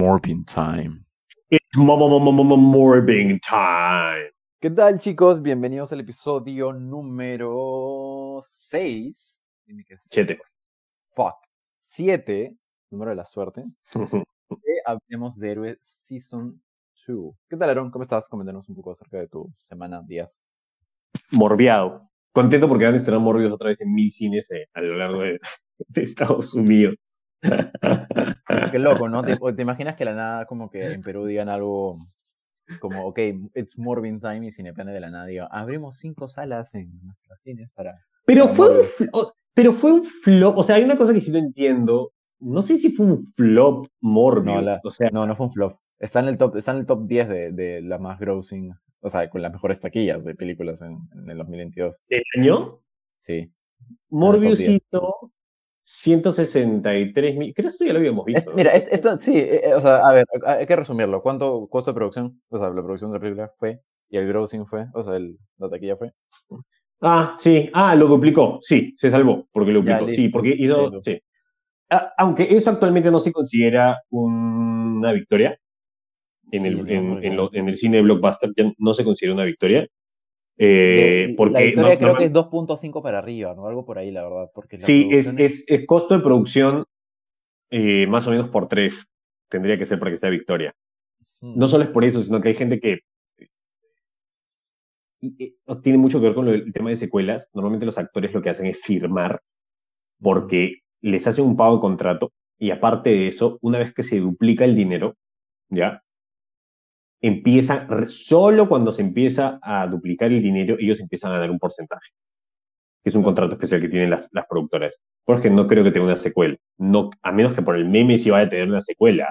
Morbin time. It's Morbing time. ¿Qué tal, chicos? Bienvenidos al episodio número 6. Siete. Fuck. 7, número de la suerte. hablemos de Héroe Season 2. ¿Qué tal, Aaron? ¿Cómo estás? Coméntanos un poco acerca de tu semana, días. Morbiado. Contento porque van a estrenar Morbius otra vez en mil cines eh, a lo largo de, Estados Unidos. Qué loco, ¿no? ¿Te, ¿Te, imaginas que la nada como que en Perú digan algo como, ok, it's Morbin Time y Cineplane de la nada diga, abrimos cinco salas en nuestros cines para... Pero fue, un, pero fue un flop, o sea, hay una cosa que sí no entiendo, no sé si fue un flop Morbius, no, o sea... No, no fue un flop. Está en el top, está en el top 10 de, de la más grossing o sea, con las mejores taquillas de películas en, en el 2022. ¿El año? Sí. Morbius hizo 163 mil. Creo que esto ya lo habíamos visto. mira, esta, sí, eh, eh, o sea, a ver, hay que resumirlo. ¿Cuánto costo de producción? O sea, la producción de la película fue y el grossing fue, o sea, el, la taquilla fue. Ah, sí, ah, lo duplicó, sí, se salvó porque lo duplicó, sí, porque hizo, sí. Ah, aunque eso actualmente no se considera una victoria, en, el, en, el cine de blockbuster ya no se considera una victoria. Eh, porque la victoria creo que es 2.5 para arriba, ¿no? Algo por ahí, la verdad. Porque sí, es, es, es, costo de producción eh, más o menos por 3. Tendría que ser para que sea victoria. No solo es por eso, sino que hay gente que tiene mucho que ver con el tema de secuelas. Normalmente los actores lo que hacen es firmar porque les hacen un pago de contrato y aparte de eso, una vez que se duplica el dinero, ¿ya? Empieza, solo cuando se empieza a duplicar el dinero, ellos empiezan a dar un porcentaje. Es un contrato especial que tienen las, las productoras. Porque no creo que tenga una secuela. No, a menos que por el meme sí vaya a tener una secuela,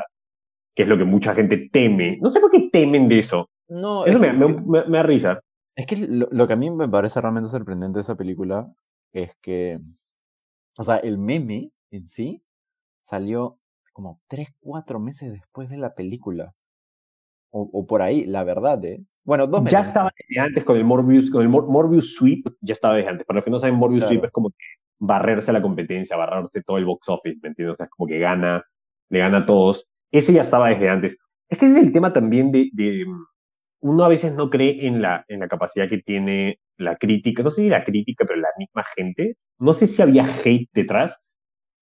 que es lo que mucha gente teme. No sé por qué temen de eso. No, eso me, me, da risa. Es que lo, lo, que a mí me parece realmente sorprendente de esa película es que, o sea, el meme en sí salió como 3, 4 meses después de la película. O, por ahí, la verdad, ¿eh? Bueno, dos Ya estaba desde antes con el Morbius, con el Morbius Sweep, ya estaba desde antes. Para los que no saben, Morbius Sweep es como que barrerse la competencia, barrerse todo el box office, ¿me entiendes? O sea, es como que gana, le gana a todos. Ese ya estaba desde antes. Es que ese es el tema también de, de uno a veces no cree en la, en la capacidad que tiene la crítica, no sé si la crítica, pero la misma gente. No sé si había hate detrás,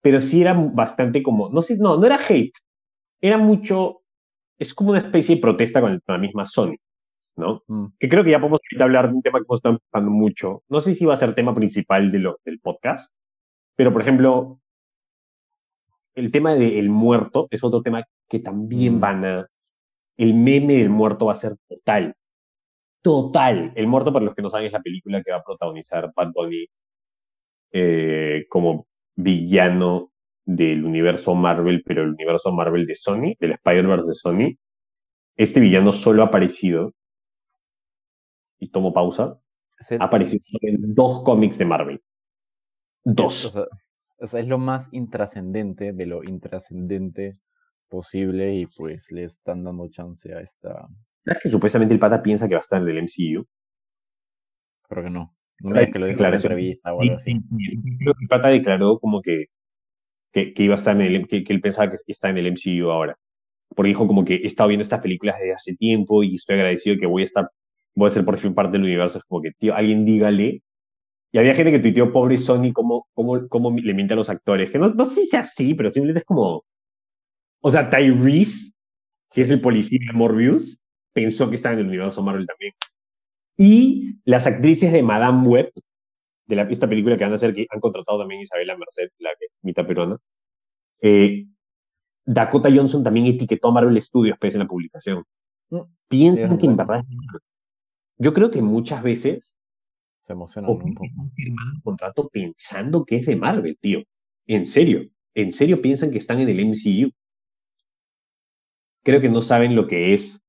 pero sí era bastante como, no sé, no, no era hate, era mucho es como una especie de protesta con, la misma Sony, ¿no? Mm. Que creo que ya podemos hablar de un tema que hemos estado hablando mucho. No sé si va a ser tema principal de lo, del podcast, pero por ejemplo, el tema del muerto es otro tema que también mm. van a... El meme del muerto va a ser total. Total. El muerto, para los que no saben, es la película que va a protagonizar Bad Bunny eh, como villano del universo Marvel, pero el universo Marvel de Sony, del Spider-Verse de Sony, este villano solo ha aparecido, y tomo pausa, ha aparecido en dos cómics de Marvel. Dos. O sea, es lo más intrascendente de lo intrascendente posible y pues le están dando chance a esta... ¿Sabes que supuestamente el pata piensa que va a estar en el MCU? Creo que no. No es que lo dijo en entrevista o algo así. El pata declaró como que que, iba a estar en el, que, él pensaba que está en el MCU ahora. Porque dijo como que he estado viendo estas películas desde hace tiempo y estoy agradecido que voy a estar, voy a ser por fin parte del universo. Es como que, tío, alguien dígale. Y había gente que tuiteó, pobre Sony, cómo, cómo, cómo le miente a los actores. Que no, no sé si sea así, pero simplemente es como... O sea, Tyrese, que es el policía de Morbius, pensó que estaba en el universo Marvel también. Y las actrices de Madame Web, de la, esta película que van a hacer, que han contratado también Isabela Merced, la que mitad peruana, eh, Dakota Johnson también etiquetó a Marvel Studios pese en la publicación. Mm. Piensan que en verdad Yo creo que muchas veces se emocionan un poco. un contrato pensando que es de Marvel, tío. En serio, en serio piensan que están en el MCU. Creo que no saben lo que es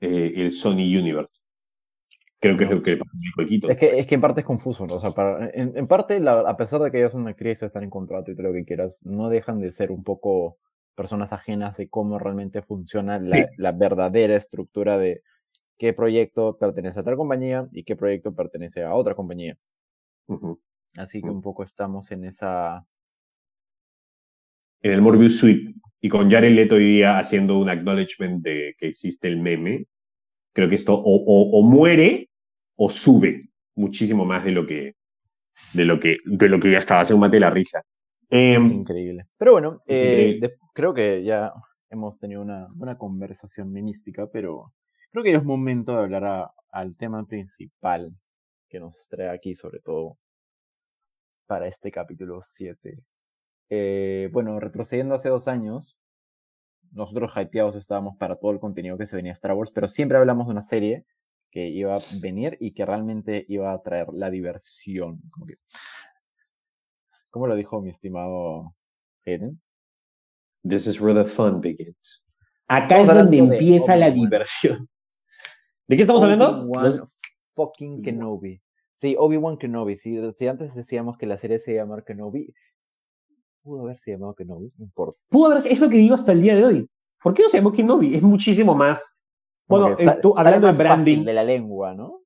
eh, el Sony Universe. Creo que es lo que Es que, es que en parte es confuso, ¿no? O sea, para, en, parte, a pesar de que ellas son una actriz, están en contrato y todo lo que quieras, no dejan de ser un poco personas ajenas de cómo realmente funciona la, la verdadera estructura de qué proyecto pertenece a tal compañía y qué proyecto pertenece a otra compañía. Así que un poco estamos en esa... En el Morbius Suite. Y con Jared Leto hoy día haciendo un acknowledgement de que existe el meme, creo que esto o, muere o sube muchísimo más de lo que, de lo que, de lo que ya estaba. Hace un mate la risa. es em, increíble. Pero bueno, eh, creo que ya hemos tenido una buena conversación mística, pero creo que ya es momento de hablar al tema principal que nos trae aquí, sobre todo para este capítulo 7 eh, bueno, retrocediendo hace dos años, nosotros hypeados estábamos para todo el contenido que se venía a Star Wars, pero siempre hablamos de una serie que iba a venir y que realmente iba a traer la diversión. ¿Cómo lo dijo mi estimado Hayden? This is where the fun begins. Acá es donde empieza la diversión. ¿De qué estamos hablando? Fucking Kenobi. Sí, Obi-Wan Kenobi. Si, si antes decíamos que la serie se llama Kenobi, pudo haberse llamado Kenobi, no importa. Pudo haber, es lo que digo hasta el día de hoy. ¿Por qué no se llamó Kenobi? Es muchísimo más. Bueno, eh, tú, hablando de branding. de la lengua, ¿no?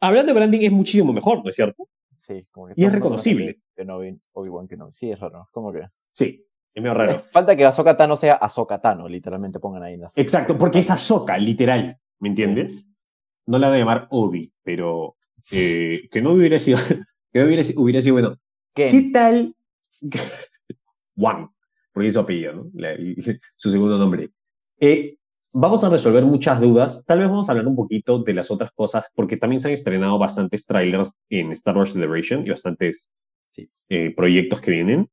Hablando de branding es muchísimo mejor, ¿no es cierto? Sí, como que. Y es reconocible. Kenobi, Obi-Wan Kenobi. Sí, es raro. ¿Cómo que? Sí, es medio raro. Falta que Ahsoka Tano sea Ahsoka Tano, literalmente pongan ahí en la Exacto, porque es Ahsoka, literal. ¿Me entiendes? No la voy a llamar Obi, pero eh, que no hubiera sido. que no hubiera, hubiera sido bueno. ¿Qué tal? Juan, porque es su apellido, ¿no? su segundo nombre. Eh, vamos a resolver muchas dudas. Tal vez vamos a hablar un poquito de las otras cosas, porque también se han estrenado bastantes trailers en Star Wars Celebration y bastantes eh, proyectos que vienen.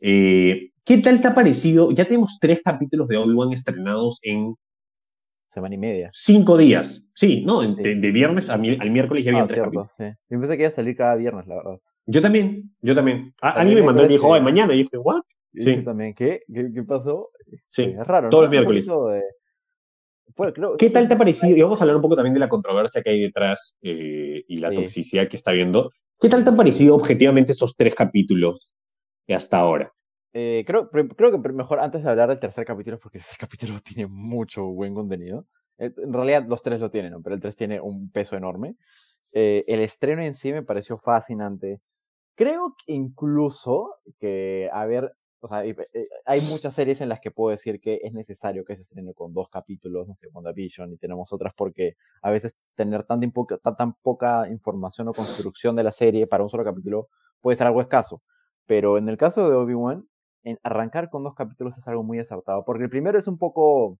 Eh, ¿Qué tal te ha parecido? Ya tenemos tres capítulos de Obi-Wan estrenados en semana y media. Cinco días. Sí, ¿no? De, viernes al miércoles ya había ah, tres capítulos. Sí. Yo pensé que iba a salir cada viernes, la verdad. Yo también, yo también. A, mí me mandó el dijo, de mañana, y yo dije, ¿what? Sí. también, ¿qué? ¿qué? pasó? Sí, es raro. Todos los miércoles. ¿Qué tal te ha parecido? Y vamos a hablar un poco también de la controversia que hay detrás eh, y la toxicidad que está viendo. ¿Qué tal te han parecido objetivamente esos tres capítulos hasta ahora? Eh, creo, creo que mejor antes de hablar del tercer capítulo, porque el tercer capítulo tiene mucho buen contenido. Eh, en realidad los tres lo tienen, pero el tres tiene un peso enorme. el estreno en sí me pareció fascinante. Creo que incluso que, a ver, o sea, eh, hay muchas series en las que puedo decir que es necesario que se estrene con dos capítulos, no sé, WandaVision, y tenemos otras porque a veces tener tan, tan poca información o construcción de la serie para un solo capítulo puede ser algo escaso. Pero en el caso de Obi-Wan, arrancar con dos capítulos es algo muy acertado, porque el primero es un poco...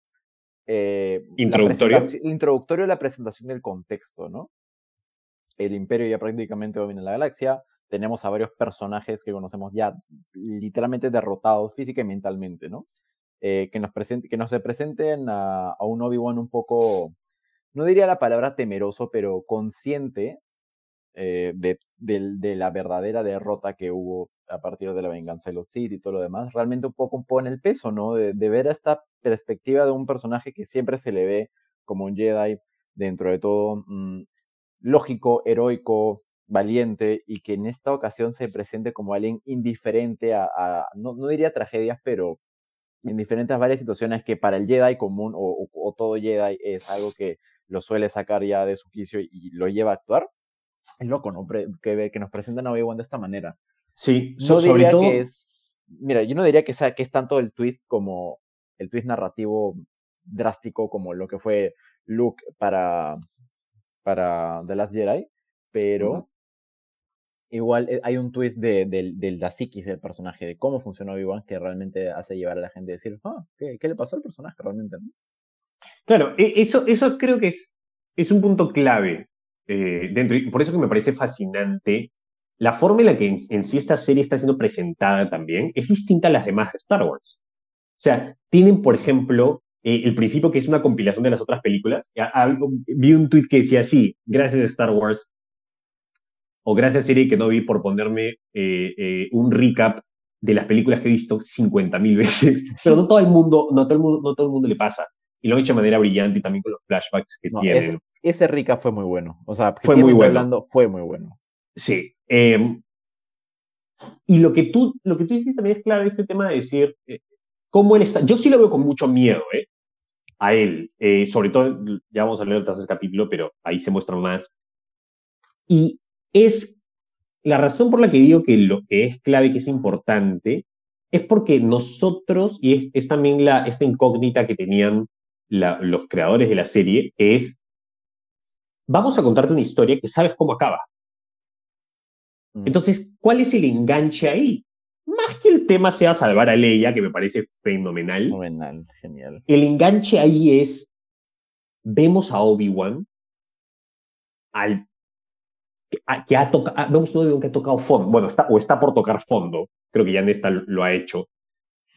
Eh, introductorio. Introductorio la presentación del contexto, ¿no? El imperio ya prácticamente domina la galaxia, tenemos a varios personajes que conocemos ya literalmente derrotados física y mentalmente, ¿no? Eh, que, nos presente, que nos se presenten a, un Obi-Wan un poco, no diría la palabra temeroso, pero consciente eh, de, la verdadera derrota que hubo a partir de la venganza de los Sith y todo lo demás, realmente un poco pone el peso, ¿no? De, ver esta perspectiva de un personaje que siempre se le ve como un Jedi, dentro de todo, mm, lógico, heroico, valiente y que en esta ocasión se presente como alguien indiferente a, no, no, diría tragedias, pero indiferente a varias situaciones que para el Jedi común o, todo Jedi es algo que lo suele sacar ya de su quicio y, lo lleva a actuar. Es loco, ¿no? que, que nos presentan a Obi-Wan de esta manera. Sí, no diría que es. Mira, yo no diría que, sea, que es tanto el twist como el twist narrativo drástico como lo que fue Luke para, para The Last Jedi, pero igual eh, hay un twist de, del la psiquis del personaje, de cómo funcionó Obi-Wan, que realmente hace llevar a la gente a decir, ah, ¿qué, le pasó al personaje realmente? Claro, e, eso, eso creo que es, es un punto clave eh, dentro, y por eso que me parece fascinante. La forma en la que en, sí esta serie está siendo presentada también es distinta a las demás de Star Wars. O sea, tienen, por ejemplo, eh, el principio que es una compilación de las otras películas. vi un tweet que decía así, gracias a Star Wars, o gracias Siri que no vi por ponerme eh, eh, un recap de las películas que he visto 50.000 veces, pero no todo el mundo, no todo el mundo, no todo el mundo le pasa. Y lo han hecho de manera brillante y también con los flashbacks que tienen. Ese, ese, recap fue muy bueno. O sea, fue muy bueno. Hablando, fue muy bueno. Sí. Em, y lo que tú, lo que tú dices también es clave, ese tema de decir eh, cómo él está. Yo sí lo veo con mucho miedo, ¿eh? A él. sobre todo, ya vamos a leer el tercer capítulo, pero ahí se muestra más. Y es la razón por la que digo que lo que es clave, que es importante, es porque nosotros, y es, es también la, esta incógnita que tenían los creadores de la serie, es, vamos a contarte una historia que sabes cómo acaba. Mm. Entonces, ¿cuál es el enganche ahí? Más que el tema sea salvar a Leia, que me parece fenomenal. Fenomenal, genial. El enganche ahí es, vemos a Obi-Wan, al que ha tocado, a Obi-Wan que ha tocado fondo, bueno, está, o está por tocar fondo, creo que ya Nesta lo ha hecho.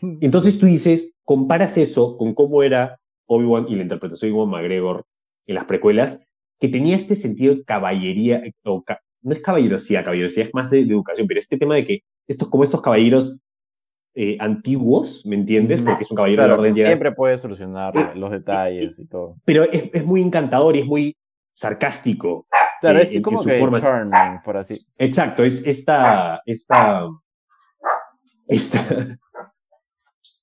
Entonces tú dices, comparas eso con cómo era Obi-Wan y la interpretación de Iwan McGregor en las precuelas, que tenía este sentido de caballería, o no es caballerosidad, caballerosidad es más de, educación, pero este tema de que estos, como estos caballeros eh, antiguos, ¿me entiendes? Porque es un caballero de la orden Siempre puede solucionar los detalles y todo. Pero es, es muy encantador y es muy sarcástico. Claro, eh, es como que charming, por así. Exacto, es esta, esta, esta,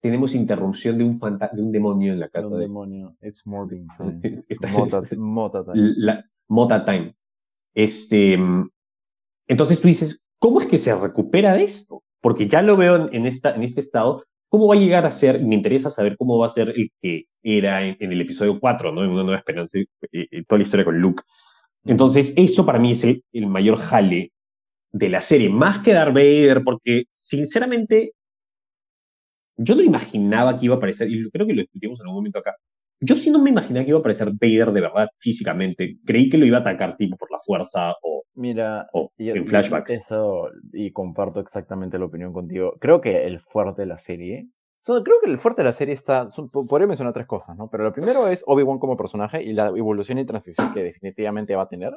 tenemos interrupción de un, de un demonio en la casa. Un demonio. It's Morbin time. mota, mota, time. La, mota time. Este, entonces tú dices, ¿cómo es que se recupera de esto? Porque ya lo veo en, esta, en este estado. ¿Cómo va a llegar a ser? Me interesa saber cómo va a ser el que era en, el episodio 4, ¿no? En Una Nueva Esperanza, y toda la historia con Luke. Entonces, eso para mí es el, el mayor jale de la serie, más que Darth Vader, porque sinceramente yo no imaginaba que iba a aparecer, y creo que lo discutimos en algún momento acá, yo sí no me imaginaba que iba a aparecer Vader de verdad físicamente. Creí que lo iba a atacar tipo por la fuerza o, Mira, en flashbacks. Eso, y comparto exactamente la opinión contigo. Creo que el fuerte de la serie. Creo que el fuerte de la serie está. podría mencionar tres cosas, ¿no? Pero lo primero es Obi-Wan como personaje y la evolución y transición que definitivamente va a tener.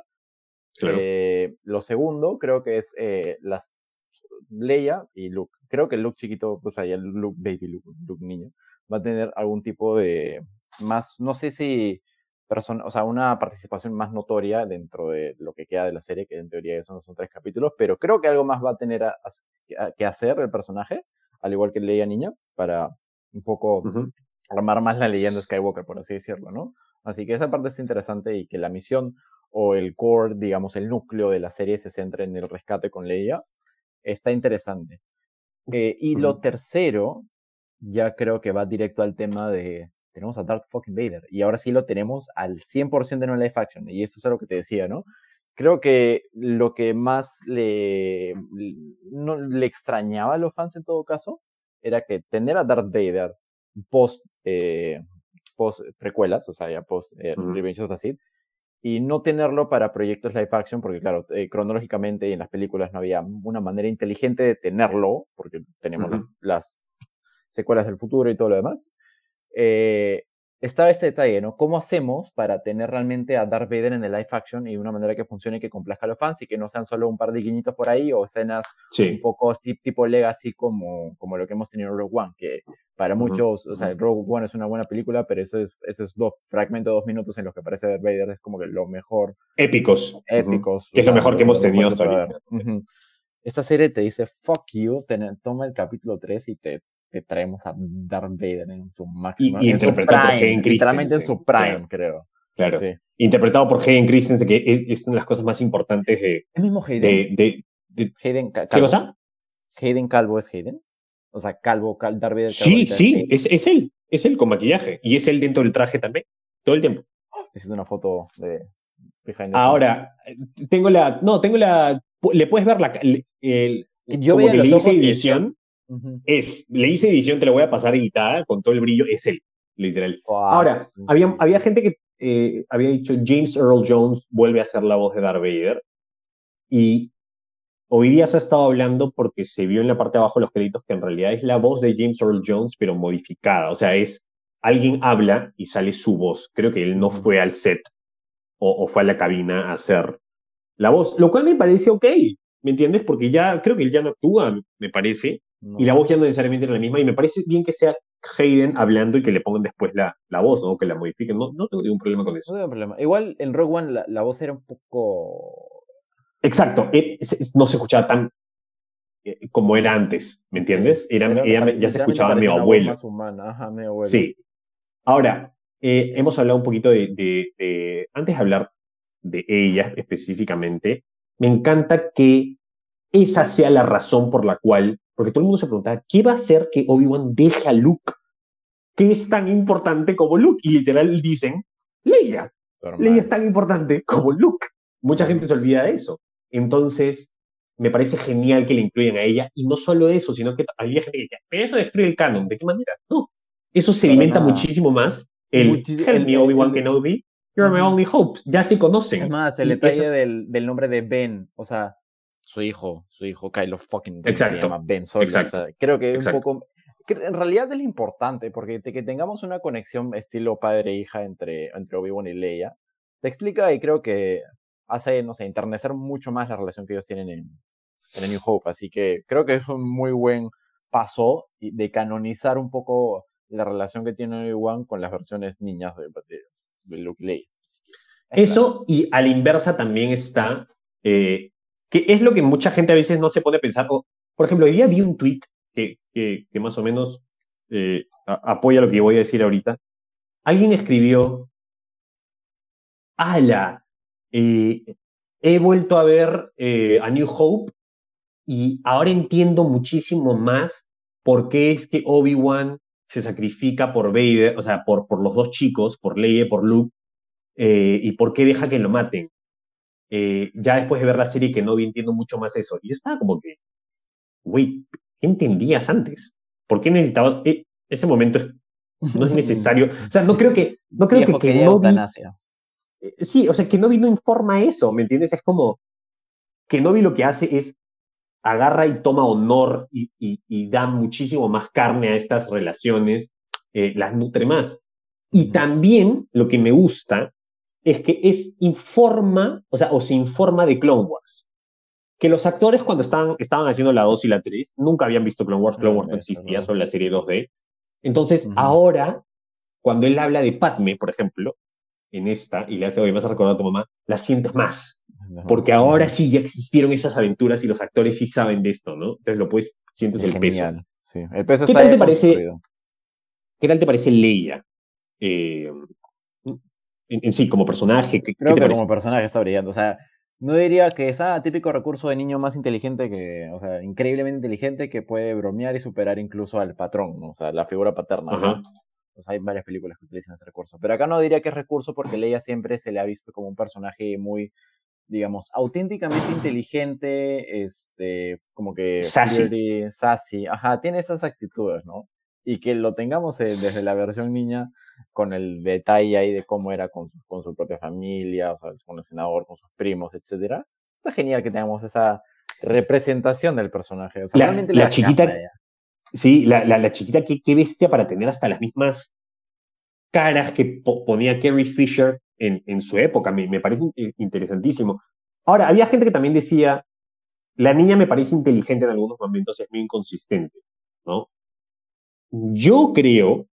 Eh, lo segundo, creo que es eh, las Leia y Luke. Creo que el Luke chiquito, pues ahí el Luke baby, Luke, Luke niño, va a tener algún tipo de más, no sé si persona, o sea, una participación más notoria dentro de lo que queda de la serie, que en teoría son, son tres capítulos, pero creo que algo más va a tener que hacer el personaje, al igual que Leia niña, para un poco armar más la leyenda Skywalker, por así decirlo, ¿no? Así que esa parte está interesante y que la misión o el core, digamos, el núcleo de la serie se centre en el rescate con Leia, está interesante. Eh, y lo tercero, ya creo que va directo al tema de, tenemos a Darth fucking Vader, y ahora sí lo tenemos al 100% en un live action, y esto es algo que te decía, ¿no? Creo que lo que más le, no, le extrañaba a los fans en todo caso era que tener a Darth Vader post, eh, post precuelas, o sea, ya post eh, Revenge of the Sith, y no tenerlo para proyectos live action, porque claro, eh, cronológicamente en las películas no había una manera inteligente de tenerlo, porque tenemos las, secuelas del futuro y todo lo demás. Eh, estaba este detalle, ¿no? ¿Cómo hacemos para tener realmente a Darth Vader en el live action y de una manera que funcione y que complazca a los fans y que no sean solo un par de guiñitos por ahí o escenas un poco tipo legacy como, como lo que hemos tenido en Rogue One, que para muchos, o sea, Rogue One es una buena película, pero eso es, esos dos fragmentos dos minutos en los que aparece Darth Vader es como que lo mejor. Épicos. Épicos. Que es lo mejor que hemos tenido hasta ahora. Esta serie te dice, fuck you, toma el capítulo 3 y te que traemos a Darth Vader en su máximo. Y, interpretado por Hayden Literalmente en su prime, creo. Claro. Interpretado por Hayden Christensen, que es, una de las cosas más importantes de. ¿El mismo Hayden? De, de, Hayden Calvo. ¿Qué cosa? ¿Hayden Calvo es Hayden? O sea, Calvo, Cal, Darth Vader. Sí, sí, es, es, él. Es él con maquillaje. Y es él dentro del traje también. Todo el tiempo. Es una foto de. Ahora, tengo la. No, tengo la. Le puedes ver la. El, yo que le es, le hice edición, te lo voy a pasar editada con todo el brillo, es él, literal. Ahora, había, había gente que eh, había dicho James Earl Jones vuelve a ser la voz de Darth Vader. Y hoy día se ha estado hablando porque se vio en la parte de abajo de los créditos que en realidad es la voz de James Earl Jones, pero modificada. O sea, es alguien habla y sale su voz. Creo que él no fue al set o, o fue a la cabina a hacer la voz, lo cual me parece ok, ¿me entiendes? Porque ya creo que él ya no actúa, me parece. Y la voz ya no necesariamente era la misma. Y me parece bien que sea Hayden hablando y que le pongan después la, la voz, ¿no? Que la modifiquen. No, no tengo ningún problema con eso. No tengo problema. Igual en Rogue One la, voz era un poco. Exacto. E, no se escuchaba tan eh, como era antes, ¿me entiendes? era, ya se escuchaba mi abuelo. Más humana. Ajá, mi abuelo. Sí. Ahora, eh, hemos hablado un poquito de, de, de, Antes de hablar de ella específicamente, me encanta que esa sea la razón por la cual porque todo el mundo se preguntaba, ¿qué va a hacer que Obi-Wan deje a Luke? ¿Qué es tan importante como Luke? Y literal dicen, Leia. Leia es tan importante como Luke. Mucha gente se olvida de eso. Entonces, me parece genial que le incluyan a ella. Y no solo eso, sino que había gente que decía, pero eso destruye el canon. ¿De qué manera? No. Eso sedimenta muchísimo más el Help me, Obi-Wan Kenobi. You're my only hope. Ya se conocen. Es más, el detalle del, del, nombre de Ben. O sea, su hijo, su hijo Kylo fucking ben, se llama Ben Solo. creo que es un poco en realidad es importante porque que tengamos una conexión estilo padre-hija entre, entre Obi-Wan y Leia, te explica y creo que hace, no sé, enternecer mucho más la relación que ellos tienen en, en New Hope. Así que creo que es un muy buen paso de canonizar un poco la relación que tiene Obi-Wan con las versiones niñas de, de, Luke y Leia. Eso, y a la inversa también está, eh, que es lo que mucha gente a veces no se puede pensar. por ejemplo, hoy día vi un tweet que, más o menos eh, apoya lo que voy a decir ahorita. Alguien escribió, ala, eh, he vuelto a ver eh, a New Hope y ahora entiendo muchísimo más por qué es que Obi-Wan se sacrifica por Vader, o sea, por los dos chicos, por Leia, por Luke, y por qué deja que lo maten. Ya después de ver la serie que no vi, entiendo mucho más eso. Y yo estaba como que, güey, ¿qué entendías antes? ¿Por qué necesitabas? Eh, ese momento no es necesario. O sea, no creo que, no creo que, que no eh, Sí, o sea, que no no informa eso, ¿me entiendes? Es como que Novi lo que hace es agarra y toma honor y, y, da muchísimo más carne a estas relaciones, eh, las nutre más. Y también lo que me gusta es que es informa, o sea, o se informa de Clone Wars que los actores cuando estaban, estaban haciendo la 2 y la 3 nunca habían visto Clone Wars, Clone Wars no existía, solo la serie 2D. Entonces, ahora, cuando él habla de Padme, por ejemplo, en esta, y le hace, oye, vas a recordar a tu mamá, la sientes más. Porque ahora sí ya existieron esas aventuras y los actores sí saben de esto, ¿no? Entonces lo puedes, sientes el peso. Sí, el peso ¿Qué tal te parece, ¿Qué tal te parece Leia? Eh, en, sí, como personaje. ¿qué, Creo que como personaje está brillando. O sea, no diría que es ah, típico recurso de niño más inteligente que, o sea, increíblemente inteligente que puede bromear y superar incluso al patrón, o sea, la figura paterna. hay varias películas que utilizan ese recurso. Pero acá no diría que es recurso porque Leia siempre se le ha visto como un personaje muy, digamos, auténticamente inteligente, este, como que sassy. sassy. Ajá, tiene esas actitudes, ¿no? Y que lo tengamos eh, desde la versión niña con el detalle ahí de cómo era con su, con su propia familia, o sea, con el senador, con sus primos, etcétera. Está genial que tengamos esa representación del personaje. la, chiquita, sí, la, la, chiquita, qué, qué, bestia para tener hasta las mismas caras que ponía Carrie Fisher en, en su época. Me, me parece interesantísimo. Ahora, había gente que también decía, la niña me parece inteligente en algunos momentos, es muy inconsistente, ¿no? Yo creo,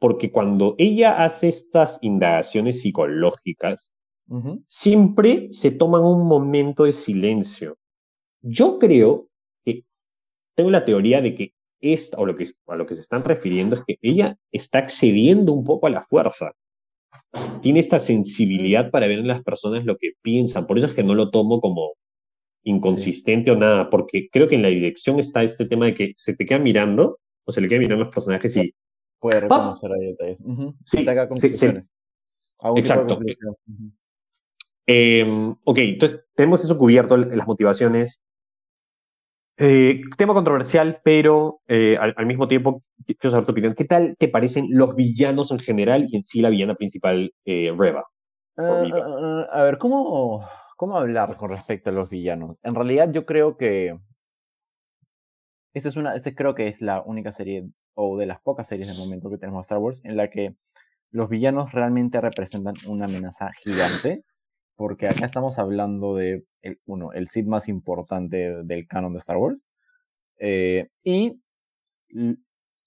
porque cuando ella hace estas indagaciones psicológicas, siempre se toman un momento de silencio. Yo creo que tengo la teoría de que esta, o lo que, a lo que se están refiriendo es que ella está accediendo un poco a la fuerza. Tiene esta sensibilidad para ver en las personas lo que piensan. Por eso es que no lo tomo como inconsistente o nada, porque creo que en la dirección está este tema de que se te queda mirando o se le queda mirando a los personajes y... Puede reconocer ahí detalles. Sí, Exacto. Em, ok, entonces tenemos eso cubierto, las motivaciones. Eh, tema controversial, pero eh, al, mismo tiempo, quiero saber tu opinión. ¿Qué tal te parecen los villanos en general y en sí la villana principal, eh, Reva? Ah, ah, ah, a ver, ¿cómo, ¿Cómo hablar con respecto a los villanos? En realidad yo creo que esta es una, este creo que es la única serie o de las pocas series de momento que tenemos Star Wars en la que los villanos realmente representan una amenaza gigante, porque acá estamos hablando de el, uno, el Sith más importante del canon de Star Wars, eh, y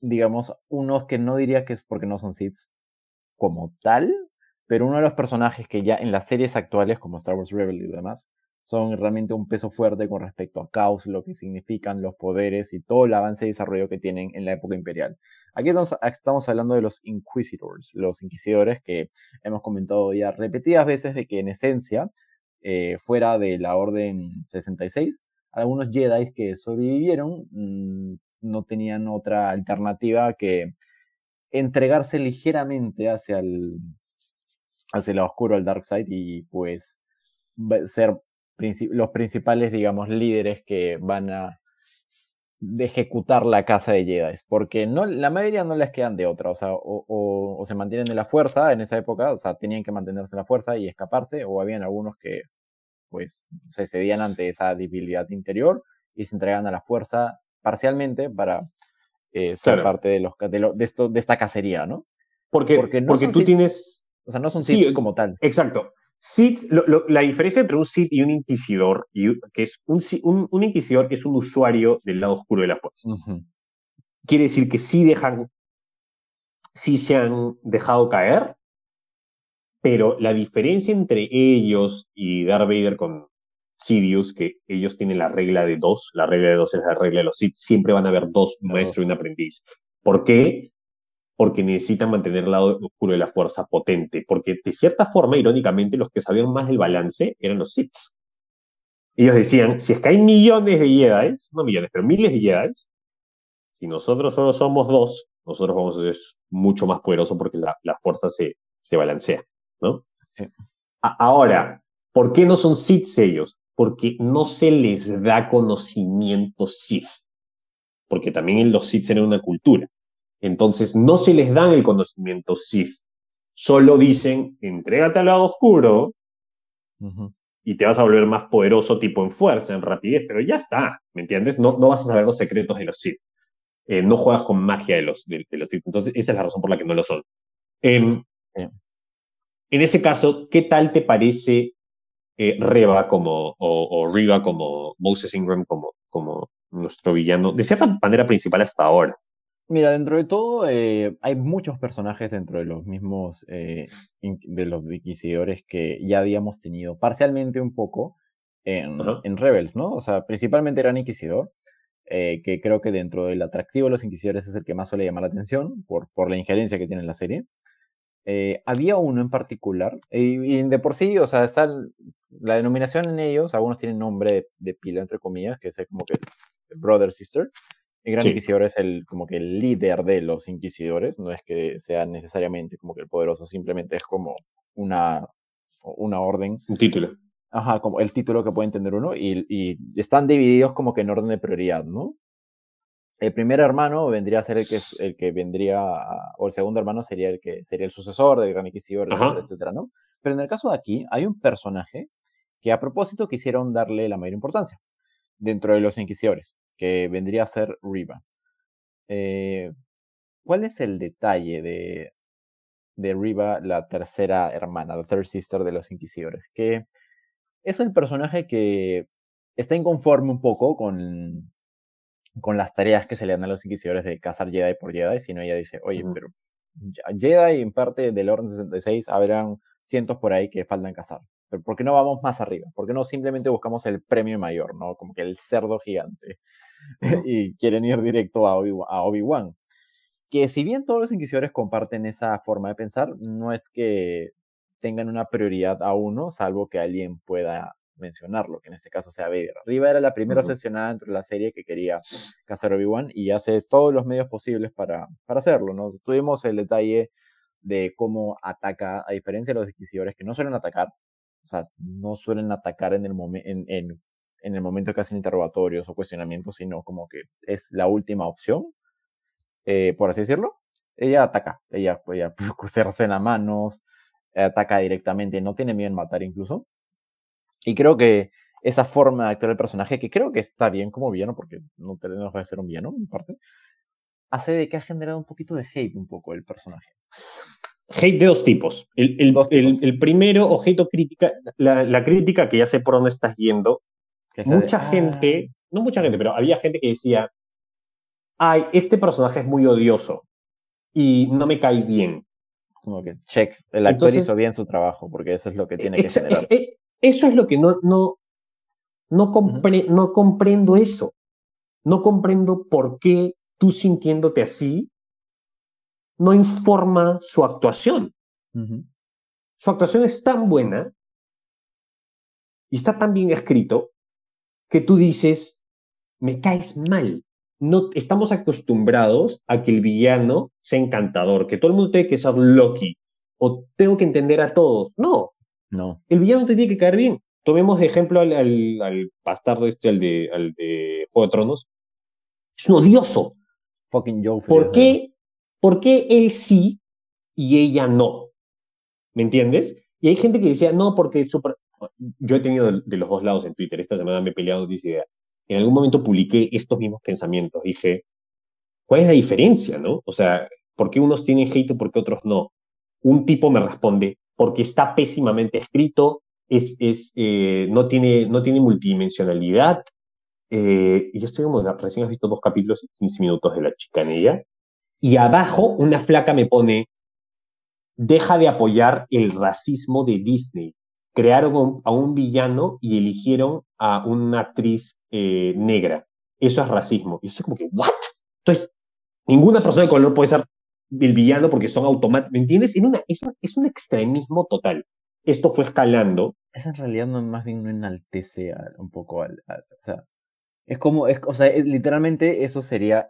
digamos unos que no diría que es porque no son Siths como tal, pero uno de los personajes que ya en las series actuales, como Star Wars Rebel y demás, son realmente un peso fuerte con respecto a Caos, lo que significan los poderes y todo el avance y desarrollo que tienen en la época imperial. Aquí estamos, hablando de los Inquisitors, los inquisidores que hemos comentado ya repetidas veces de que en esencia, eh, fuera de la Orden 66, algunos Jedi que sobrevivieron mm, no tenían otra alternativa que entregarse ligeramente hacia el, hacia el oscuro, al dark side, y pues ser los principales, digamos, líderes que van a ejecutar la casa de Jedi, porque no, la mayoría no les quedan de otra, o sea, o, se mantienen de la fuerza en esa época, o sea, tenían que mantenerse en la fuerza y escaparse, o habían algunos que, pues, se cedían ante esa debilidad interior y se entregan a la fuerza parcialmente para eh, ser parte de, los, de, esto, de esta cacería, ¿no? Porque, porque, no porque tú tienes... O sea, no son Sith como tal. Exacto. Sith, la diferencia entre un Sith y un inquisidor, y, que es un, un, inquisidor es un usuario del lado oscuro de la fuerza. Quiere decir que sí dejan, sí se han dejado caer, pero la diferencia entre ellos y Darth Vader con Sidious, que ellos tienen la regla de dos, la regla de dos es la regla de los Sith, siempre van a haber dos maestros y un aprendiz. ¿Por qué? Porque necesitan mantener el lado oscuro de la fuerza potente, porque de cierta forma, irónicamente, los que sabían más del balance eran los Sith. Ellos decían, si es que hay millones de Jedi, no millones, pero miles de Jedi, si nosotros solo somos dos, nosotros vamos a ser mucho más poderosos porque la, fuerza se, se balancea, ¿no? ahora, ¿por qué no son Sith ellos? Porque no se les da conocimiento Sith. Porque también los Sith eran una cultura. Entonces no se les dan el conocimiento Sith. Solo dicen, entrégate al lado oscuro y te vas a volver más poderoso tipo en fuerza, en rapidez, pero ya está, ¿me entiendes? No, no vas a saber los secretos de los Sith. Eh, no juegas con magia de los, de, los Sith. Entonces esa es la razón por la que no lo son. Em, en ese caso, ¿qué tal te parece eh, Reba como, o, Riva como Moses Ingram como, como nuestro villano, de cierta manera principal hasta ahora? Mira, dentro de todo, eh, hay muchos personajes dentro de los mismos, eh, de los inquisidores que ya habíamos tenido parcialmente un poco en, en Rebels, ¿no? O sea, principalmente Gran Inquisidor, eh, que creo que dentro del atractivo de los inquisidores es el que más suele llamar la atención por, por la injerencia que tiene en la serie. había uno en particular, y, de por sí, o sea, está la denominación en ellos, algunos tienen nombre de, de pila, entre comillas, que es como que Brother Sister. El gran inquisidor es el, como que el líder de los inquisidores, no es que sea necesariamente como que el poderoso, simplemente es como una, una orden. Un título. Ajá, como el título que puede entender uno, y, y están divididos como que en orden de prioridad, ¿no? El primer hermano vendría a ser el que, el que vendría, o el segundo hermano sería el que sería el sucesor del gran inquisidor, etcétera, etcétera, ¿no? Pero en el caso de aquí, hay un personaje que a propósito quisieron darle la mayor importancia dentro de los inquisidores que vendría a ser Riva. Eh, ¿Cuál es el detalle de, de Riva, la tercera hermana, la third sister de los inquisidores? Que es el personaje que está inconforme un poco con, con las tareas que se le dan a los inquisidores de cazar Jedi por Jedi, sino ella dice, oye, pero Jedi en parte del Orden 66 habrán cientos por ahí que faltan cazar. Pero ¿por qué no vamos más arriba? ¿Por qué no simplemente buscamos el premio mayor, ¿no? Como que el cerdo gigante. y quieren ir directo a Obi-Wan. que si bien todos los inquisidores comparten esa forma de pensar, no es que tengan una prioridad a uno, salvo que alguien pueda mencionarlo, que en este caso sea Vader. Riva era la primera obsesionada dentro de la serie que quería cazar Obi-Wan y hace todos los medios posibles para, para hacerlo. ¿no? Tuvimos el detalle de cómo ataca, a diferencia de los inquisidores que no suelen atacar, o sea, no suelen atacar en el, en, en, en el momento que hacen interrogatorios o cuestionamientos, sino como que es la última opción, eh, por así decirlo. Ella ataca, ella, ella en las manos, ataca directamente, no tiene miedo en matar incluso. Y creo que esa forma de actuar el personaje, que creo que está bien como villano, porque no te deja de ser un villano, en parte, hace de que ha generado un poquito de hate un poco el personaje. Hate de dos tipos. El, el, el, primero, o hate o crítica, la, la, crítica que ya sé por dónde estás yendo, mucha gente, no mucha gente, pero había gente que decía, ay, este personaje es muy odioso y no me cae bien. Como que, check, el actor hizo bien su trabajo, porque eso es lo que tiene que generar. Eh, eso es lo que no, no, no, no comprendo eso. No comprendo por qué tú sintiéndote así no informa su actuación. Su actuación es tan buena y está tan bien escrito que tú dices, me caes mal. No, estamos acostumbrados a que el villano sea encantador, que todo el mundo tiene que ser Loki, o tengo que entender a todos. No. No. El villano te tiene que caer bien. Tomemos de ejemplo al, al, bastardo este, al de, al de Juego de Tronos. Es un odioso. Fucking Joe. ¿Por qué, ¿Por qué él sí y ella no? ¿Me entiendes? Y hay gente que decía, no, porque super... yo he tenido de, los dos lados en Twitter. Esta semana me he peleado dice idea. En algún momento publiqué estos mismos pensamientos. Dije, ¿cuál es la diferencia, no? O sea, ¿por qué unos tienen hate y por qué otros no? Un tipo me responde, porque está pésimamente escrito, es, es, eh, no, tiene, no tiene multidimensionalidad. Eh, yo estoy como, recién has visto dos capítulos y 15 minutos de la chicanilla. Y abajo una flaca me pone, deja de apoyar el racismo de Disney. Crearon a un villano y eligieron a una actriz eh, negra. Eso es racismo. Y yo estoy como que, ¿what? Entonces, ninguna persona de color puede ser el villano porque son automáticos. ¿Me entiendes? En una, es, es un extremismo total. Esto fue escalando. Eso en realidad no, más bien no enaltece un poco al, O sea, es como. Es, o sea, literalmente eso sería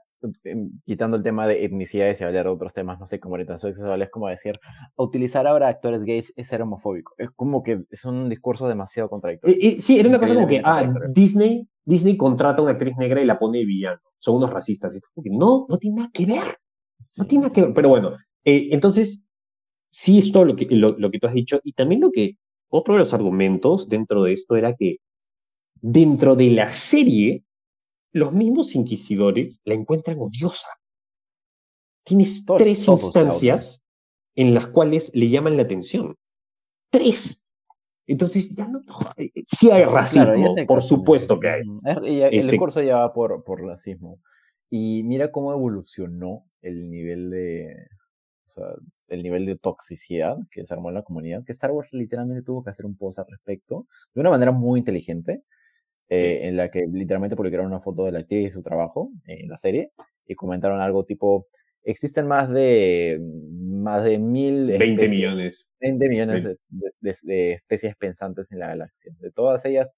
quitando el tema de etnicidades y hablar de otros temas, no sé, como orientación sexual, es como decir, utilizar ahora actores gays es ser homofóbico. Es como que es un discurso demasiado contradictorio. Sí, era una cosa como que, ah, Disney, Disney contrata a una actriz negra y la pone villano. Son unos racistas. Y no, no tiene nada que ver. No tiene nada que ver. Pero bueno, eh, entonces, sí es todo lo que, lo, lo que tú has dicho. Y también lo que, otro de los argumentos dentro de esto era que dentro de la serie los mismos inquisidores la encuentran odiosa. Tienes tres instancias en las cuales le llaman la atención. Tres. Entonces, ya no. Eh, sí hay racismo, por supuesto que hay. el este discurso ya va por, por racismo. Y mira cómo evolucionó el nivel de. O sea, el nivel de toxicidad que se armó en la comunidad, que Star Wars literalmente tuvo que hacer un post al respecto, de una manera muy inteligente, eh, en la que literalmente publicaron una foto de la actriz y su trabajo en la serie y comentaron algo tipo, existen más de, más de mil... 20 millones. 20 millones de, especies pensantes en la galaxia. De todas ellas,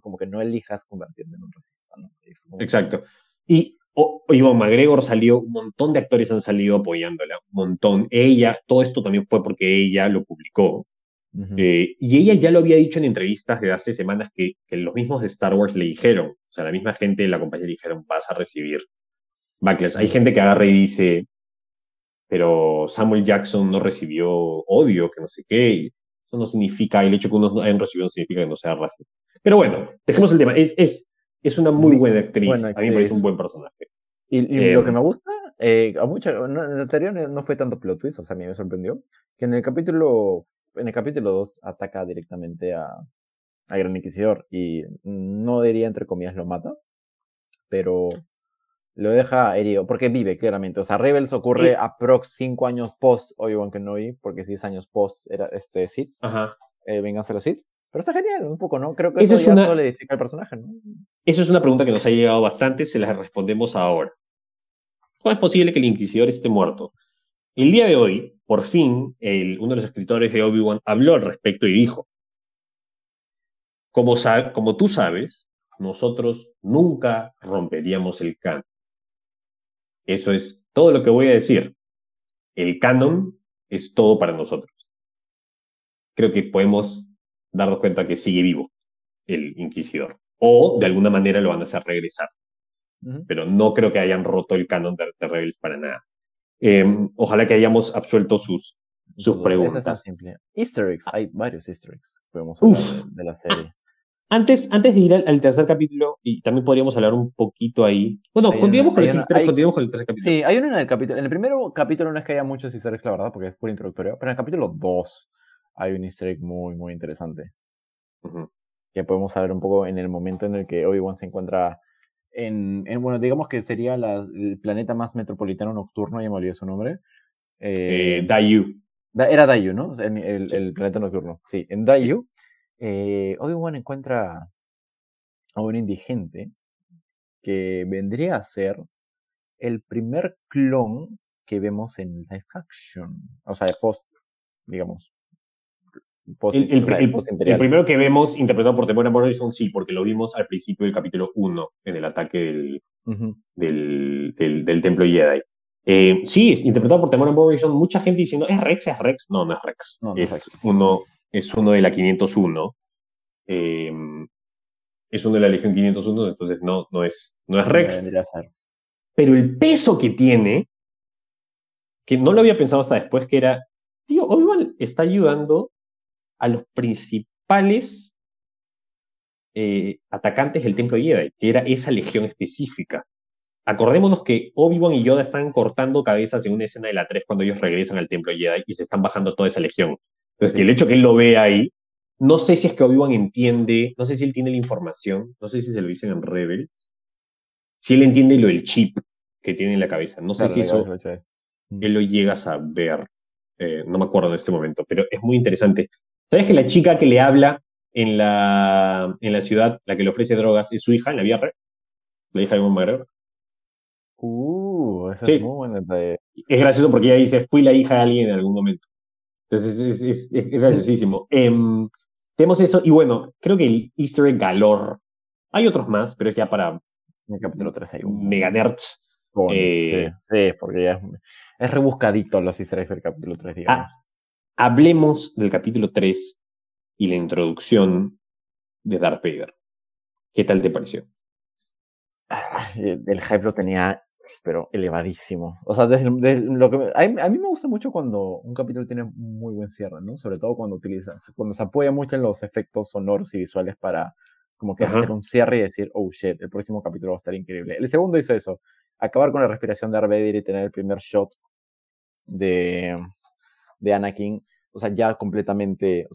como que no elijas convertirte en un racista. ¿no? Exacto. Y Iván McGregor salió, un montón de actores han salido apoyándola, un montón. Ella, todo esto también fue porque ella lo publicó. Eh, y ella ya lo había dicho en entrevistas de hace semanas que, los mismos de Star Wars le dijeron, o sea, la misma gente de la compañía le dijeron, vas a recibir backlash. Hay gente que agarra y dice, pero Samuel Jackson no recibió odio, que no sé qué. Eso no significa, el hecho que unos hayan recibido no significa que no sea racista. Pero bueno, dejemos el tema. Es, es, es una muy buena actriz. A mí me parece un buen personaje. Y, lo que em, me gusta, eh, a mucha, no, en la teoría no fue tanto plot twist, o sea, a mí me sorprendió, que en el capítulo en el capítulo 2 ataca directamente a, a Gran Inquisidor y no diría entre comillas lo mata, pero lo deja herido, porque vive claramente. O sea, Rebels ocurre aprox 5 años post Obi-Wan Kenobi, porque 10 años post era este Sith. Eh, Venganza de los Sith. Pero está genial, un poco, ¿no? Creo que eso, es ya una... le edifica al personaje, ¿no? Eso es una pregunta que nos ha llegado bastante, se la respondemos ahora. ¿Cómo es posible que el Inquisidor esté muerto? El día de hoy, por fin, uno de los escritores de Obi-Wan habló al respecto y dijo, como, como tú sabes, nosotros nunca romperíamos el canon. Eso es todo lo que voy a decir. El canon es todo para nosotros. Creo que podemos darnos cuenta que sigue vivo el inquisidor. O de alguna manera lo van a hacer regresar. Pero no creo que hayan roto el canon de, de Rebels para nada. Em, ojalá que hayamos absuelto sus, sus preguntas. simple. Easter eggs, hay varios easter eggs. Podemos hablar de, la serie. Antes, antes de ir al, tercer capítulo, y también podríamos hablar un poquito ahí. Bueno, continuemos con, el tercer capítulo. Sí, hay uno en el capítulo. En el primer capítulo no es que haya muchos easter eggs, la verdad, porque es puro introductorio. Pero en el capítulo 2 hay un easter egg muy, muy interesante. Que podemos saber un poco en el momento en el que Obi-Wan se encuentra en, bueno, digamos que sería el planeta más metropolitano nocturno, ya me olvidé su nombre. Eh, eh Dayu. era Dayu, ¿no? El, planeta nocturno. Sí, en Dayu, eh, Obi-Wan encuentra a un indigente que vendría a ser el primer clon que vemos en live action. O sea, de post, digamos, el, primero que vemos interpretado por Temuera Morrison, sí, porque lo vimos al principio del capítulo 1, en el ataque del, del, del, templo Jedi. Eh, sí, interpretado por Temuera Morrison, mucha gente diciendo, ¿es Rex? ¿Es Rex? No, no es Rex. es, Uno, es uno de la 501. Eh, es uno de la Legión 501, entonces no, no, es, no es Rex. Pero el peso que tiene, que no lo había pensado hasta después, que era, tío, Obi-Wan está ayudando a los principales eh, atacantes del Templo Jedi, que era esa legión específica. Acordémonos que Obi-Wan y Yoda están cortando cabezas en una escena de la 3 cuando ellos regresan al Templo Jedi y se están bajando toda esa legión. Entonces, el hecho que él lo vea ahí no sé si es que Obi-Wan entiende, no sé si él tiene la información, no sé si se lo dicen en Rebels, si él entiende lo del chip que tiene en la cabeza. No sé si eso él lo llegas a ver. Eh, no me acuerdo en este momento, pero es muy interesante. ¿Sabes que la chica que le habla en la, en la ciudad, la que le ofrece drogas, es su hija en la vida real? La hija de Ewan McGregor. Uh, esa es muy buena. Es gracioso porque ella dice, fui la hija de alguien en algún momento. Entonces es, es, es, graciosísimo. Em, tenemos eso, y bueno, creo que el Easter egg galor. Hay otros más, pero es ya para. En el capítulo 3 hay un. Mega nerds. Eh, sí, porque ya es, rebuscadito los Easter eggs del capítulo 3, digamos. Ah, hablemos del capítulo 3 y la introducción de Darth Vader. ¿Qué tal te pareció? El hype lo tenía pero elevadísimo. O sea, desde, lo que a, mí, me gusta mucho cuando un capítulo tiene muy buen cierre, ¿no? Sobre todo cuando utiliza, cuando se apoya mucho en los efectos sonoros y visuales para como que hacer un cierre y decir, oh shit, el próximo capítulo va a estar increíble. El segundo hizo eso, acabar con la respiración de Darth y tener el primer shot de, de Anakin, o sea, ya completamente,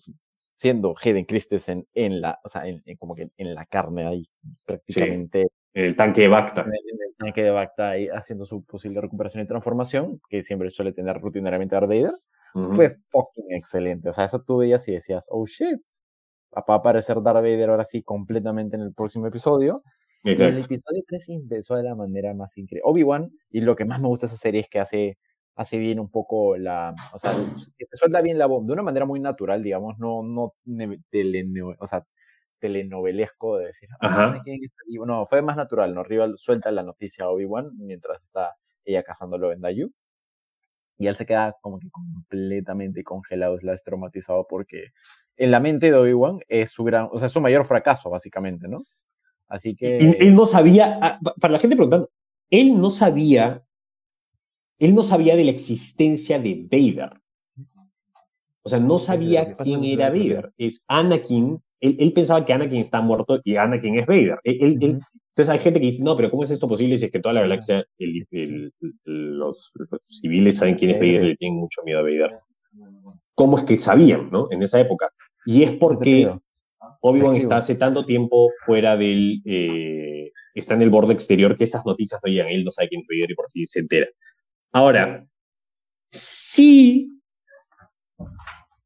siendo Hayden Christensen en la, o sea, como que en la carne ahí, prácticamente el tanque de Bacta. En el, tanque de Bacta ahí haciendo su posible recuperación y transformación, que siempre suele tener rutinariamente Darth Vader, fue fucking excelente. O sea, eso tú veías y decías, oh shit, va a aparecer Darth Vader ahora sí completamente en el próximo episodio. Y el episodio 3 empezó de la manera más increíble. Obi-Wan, y lo que más me gusta de esa serie es que hace, hace bien un poco la. O sea, suelta bien la voz de una manera muy natural, digamos, no, no, o sea, telenovelesco de decir, ah, No, fue más natural, ¿no? Rival suelta la noticia a Obi-Wan mientras está ella cazándolo en Dayu. Y él se queda como que completamente congelado, slash traumatizado, porque en la mente de Obi-Wan es su gran, o sea, es su mayor fracaso, básicamente, ¿no? Así que. Él, no sabía, ah, para la gente preguntando, él no sabía, él no sabía de la existencia de Vader. O sea, no sabía quién era Vader. Es Anakin él, pensaba que Anakin está muerto y Anakin es Vader. entonces hay gente que dice, no, pero ¿cómo es esto posible si es que toda la galaxia, los, civiles saben quién es Vader y le tienen mucho miedo a Vader? ¿Cómo es que sabían, no? En esa época. Y es porque Obi-Wan está hace tanto tiempo fuera del... Eh, está en el borde exterior que esas noticias no llegan. Él no sabe quién es Vader y por fin se entera. Ahora, sí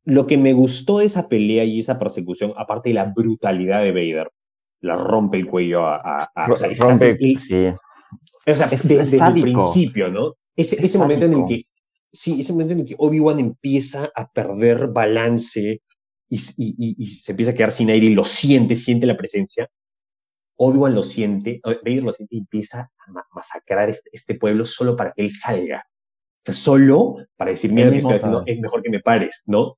lo que me gustó de esa pelea y esa persecución, aparte de la brutalidad de Vader, la rompe el cuello a... a, o sea, rompe, sí. O sea, es, desde el principio, ¿no? Ese, ese momento en el que... Sí, ese momento en el que Obi-Wan empieza a perder balance y, y, y, se empieza a quedar sin aire y lo siente, siente la presencia. Obi-Wan lo siente, Vader lo siente y empieza a masacrar este, este pueblo solo para que él salga. O sea, solo para decir, mira, estoy haciendo, es mejor que me pares, ¿no?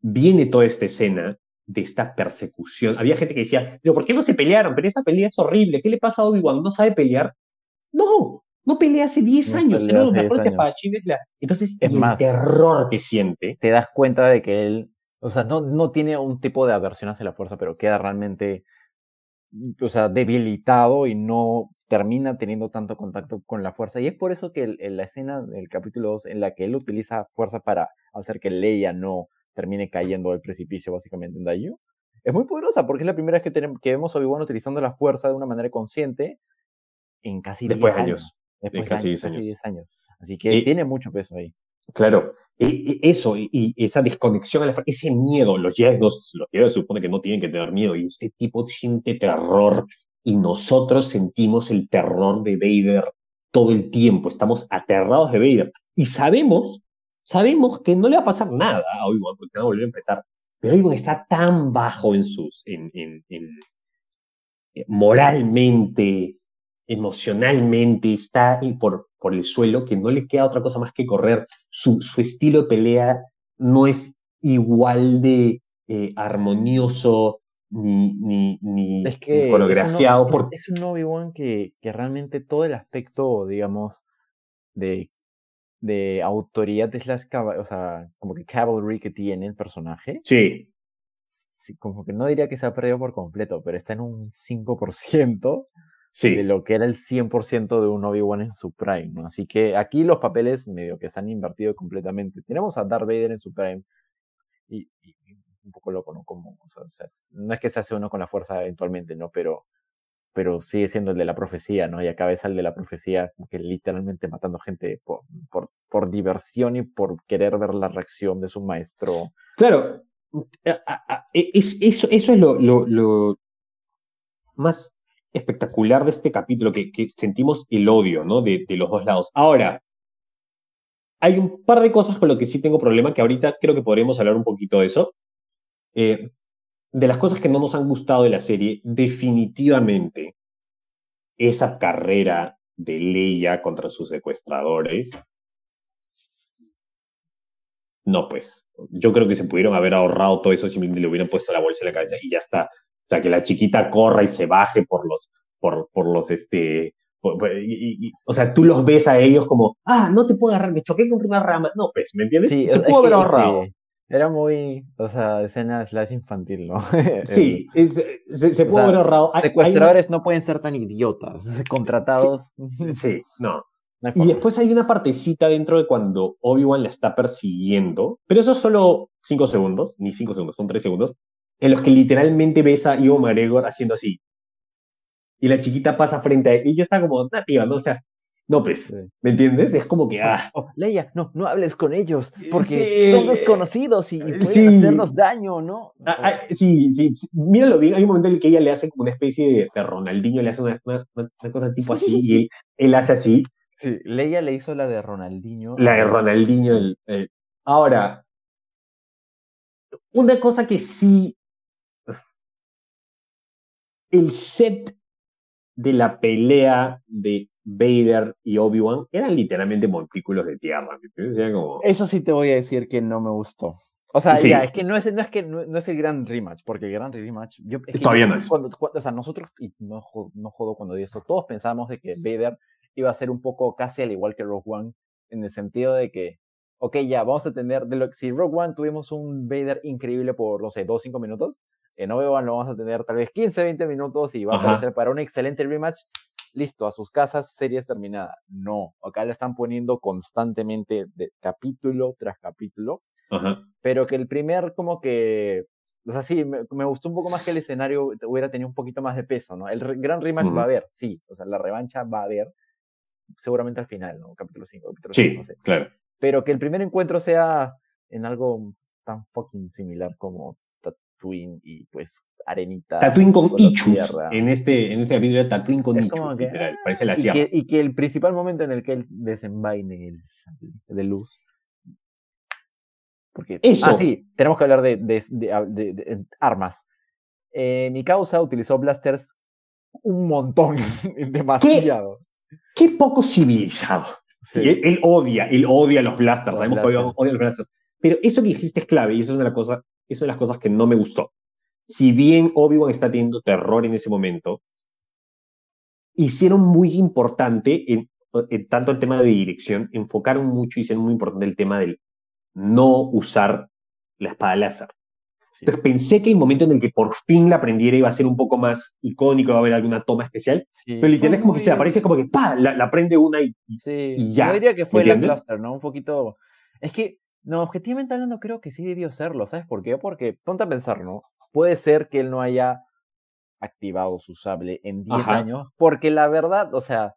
viene toda esta escena de esta persecución. Había gente que decía, pero ¿por qué no se pelearon? Pero esa pelea es horrible. ¿Qué le pasa a Obi-Wan? ¿No sabe pelear? No, no pelea hace 10 años. Era los mejores Entonces, es el terror que siente. Te das cuenta de que él, o sea, no, no tiene un tipo de aversión hacia la fuerza, pero queda realmente, o sea, debilitado y no termina teniendo tanto contacto con la fuerza. Y es por eso que en la escena del capítulo 2 en la que él utiliza fuerza para hacer que Leia no termine cayendo del precipicio básicamente en Dayu. Es muy poderosa porque es la primera vez que, tenemos, que vemos a Obi-Wan utilizando la fuerza de una manera consciente en casi 10 años. Después de casi 10 años. años. Así que tiene mucho peso ahí. Claro, eso y, esa desconexión ese miedo, los Jedi, los, supone que no tienen que tener miedo y este tipo siente terror y nosotros sentimos el terror de Vader todo el tiempo, estamos aterrados de Vader y sabemos sabemos que no le va a pasar nada a Obi-Wan porque se va a volver a enfrentar. pero Obi-Wan está tan bajo en sus, en, en, eh, moralmente, emocionalmente, está por, por el suelo que no le queda otra cosa más que correr. Su, su estilo de pelea no es igual de eh, armonioso ni, ni, ni, Es que coreografiado. es, un, por... es, es un Obi-Wan que, que realmente todo el aspecto, digamos, de, de autoridad slash, cava- o sea, como que cavalry que tiene el personaje, sí, como que no diría que se ha perdido por completo, pero está en un 5% de sí. lo que era el 100% de un Obi-Wan en su prime, ¿no? Así que aquí los papeles medio que se han invertido completamente. Tenemos a Darth Vader en su prime y, un poco loco, ¿no? Como, o sea, no es que se hace uno con la fuerza eventualmente, ¿no? Pero, pero sigue siendo el de la profecía, ¿no? Y acá ves al de la profecía que literalmente matando gente por, por, por diversión y por querer ver la reacción de su maestro. Claro, es, eso, eso es lo, lo, lo más espectacular de este capítulo, que, sentimos el odio, ¿no? De, los dos lados. Ahora, hay un par de cosas con lo que sí tengo problema, que ahorita creo que podremos hablar un poquito de eso. Eh, de las cosas que no nos han gustado de la serie, definitivamente esa carrera de Leia contra sus secuestradores. No, pues, yo creo que se pudieron haber ahorrado todo eso simplemente le hubieran puesto la bolsa en la cabeza y ya está. O sea, que la chiquita corra y se baje por los, por, por los, este, por- por- y- y- o sea, tú los ves a ellos como, ah, no te puedo agarrar, me choqué contra una rama. No, pues, ¿me entiendes? Sí, se pudo haber ahorrado. sí, era muy, o sea, escena slash infantil, ¿no? Sí, es- se, se O pudo sea, haber ahorrado. Hay- hay una- Secuestradores no pueden ser tan idiotas, contratados. Sí, no. Y después hay una partecita dentro de cuando Obi-Wan la está persiguiendo, pero eso es solo cinco segundos, ni cinco segundos, son tres segundos, en los que literalmente ves a Ivo McGregor haciendo así. Y la chiquita pasa frente a él y yo está como, nativa, no seas, no pues, Sí. ¿me entiendes? Es como que, ah, Oh, Leia, no, no hables con ellos, porque Sí, son desconocidos y, pueden sí. hacernos daño, ¿no? ah, ah, sí, sí, sí, míralo bien, hay un momento en el que ella le hace como una especie de, de Ronaldinho, le hace una, una- una cosa tipo así y él, él hace así, Sí, Leia le hizo la de Ronaldinho. La de Ronaldinho. el- el- Ahora, una cosa que sí. El set de la pelea de Vader y Obi-Wan eran literalmente montículos de tierra. Eso sí te voy a decir que no me gustó. O sea, Sí. ya, es que no es, no es que no, no es el gran rematch, porque el gran rematch, yo, es Todavía yo- no es. Cuando, cuando- o sea, nosotros, y no, no jodo cuando digo esto, todos pensábamos de que Vader iba a ser un poco casi al igual que Rogue One, en el sentido de que, ok, ya, vamos a tener, de lo, si Rogue One tuvimos un Vader increíble por, no sé, 2 5 minutos, en Obi-Wan lo vamos a tener tal vez 15, 20 minutos y va a Ajá. aparecer para un excelente rematch. Listo, a sus casas, series terminada. No, acá le están poniendo constantemente de capítulo tras capítulo Ajá. pero que el primer como que, o sea, sí, me, me gustó un poco más que el escenario hubiera tenido un poquito más de peso, ¿no? El re- gran rematch Ujú. va a haber, sí, o sea, la revancha va a haber, seguramente al final, ¿no? Capítulo 5, capítulo Sí, 6, no sé. claro. Pero que el primer encuentro sea en algo tan fucking similar como Tatooine y pues Arenita. Tatooine con Ichus. tierra. En este, en este capítulo era Tatooine con Es Ichus, como que, literal. Parece la y que, y que el principal momento en el que él desenvaine el de luz. Porque, Eso. Ah, sí, tenemos que hablar de, de- de- de- de- armas. Eh, mi causa utilizó blasters un montón, demasiado. Qué poco civilizado. Sí. Y él, él odia, él odia los blasters. Los Sabemos que blasters. odia los blasters. Pero eso que dijiste es clave y eso es una cosa, eso es de las cosas que no me gustó. Si bien Obi-Wan está teniendo terror en ese momento, hicieron muy importante, en, en tanto el tema de dirección, enfocaron mucho y hicieron muy importante el tema del no usar la espada láser. Sí. Entonces pensé que el momento en el que por fin la aprendiera iba a ser un poco más icónico, iba a haber alguna toma especial, Sí, pero literal es como que se aparece como que ¡pa! La, la prende una y, Sí, y ya, Yo diría que fue ¿me la cluster, ¿no? Un poquito. Es que, no, objetivamente hablando, creo que sí debió serlo. ¿Sabes por qué? Porque, ponte a pensar, ¿no? Puede ser que él no haya activado su sable en 10 Ajá. años, porque la verdad, o sea,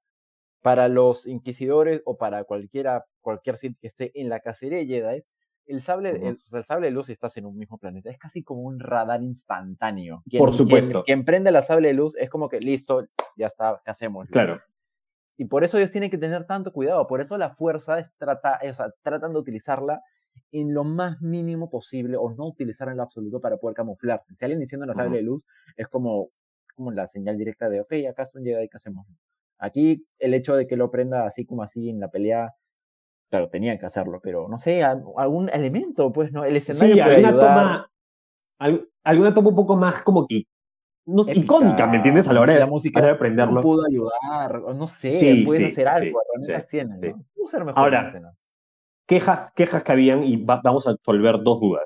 para los inquisidores o para cualquiera, cualquier Sith que esté en la cacería de Jedi, el sable, el, sable de luz si estás en un mismo planeta. Es casi como un radar instantáneo. Por supuesto. Quien, prende la sable de luz es como que listo, ya está, ¿qué hacemos? Claro. Y por eso ellos tienen que tener tanto cuidado. Por eso la fuerza es trata, o sea, tratan de utilizarla en lo más mínimo posible o no utilizar en lo absoluto para poder camuflarse. Si alguien diciendo una sable de luz es como, como la señal directa de, ok, acá son Jedi, ¿qué hacemos? Aquí el hecho de que lo prenda así como así en la pelea, claro, tenía que hacerlo, pero no sé, algún elemento, pues, ¿no? El escenario sí, alguna Toma, alguna toma un poco más como que no, icónica, ¿me entiendes? A la hora de, la música, de aprenderlo. No pudo ayudar, no sé, sí, puedes hacer algo, sí, tienen, ¿no? ser mejor Ahora, quejas, quejas que habían y vamos a resolver dos dudas.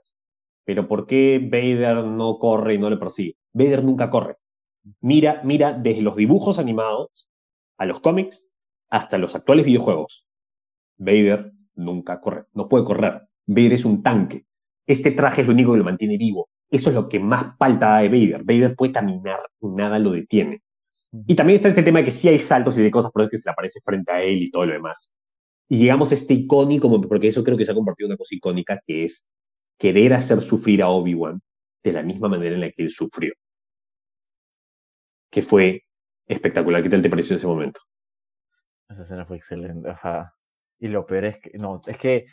Pero ¿por qué Vader no corre y no le persigue? Vader nunca corre. Mira, mira desde los dibujos animados a los cómics hasta los actuales videojuegos. Vader nunca corre, no puede correr. Vader es un tanque. Este traje es lo único que lo mantiene vivo. Eso es lo que más falta de Vader. Vader puede caminar y nada lo detiene. Y también está este tema de que sí hay saltos y de cosas, por eso que se le aparece frente a él y todo lo demás. Y llegamos a este icónico, porque eso creo que se ha convertido en una cosa icónica, que es querer hacer sufrir a Obi-Wan de la misma manera en la que él sufrió. Que fue espectacular. ¿Qué tal te pareció ese momento? Esa escena fue excelente. Y lo peor es que, no, es que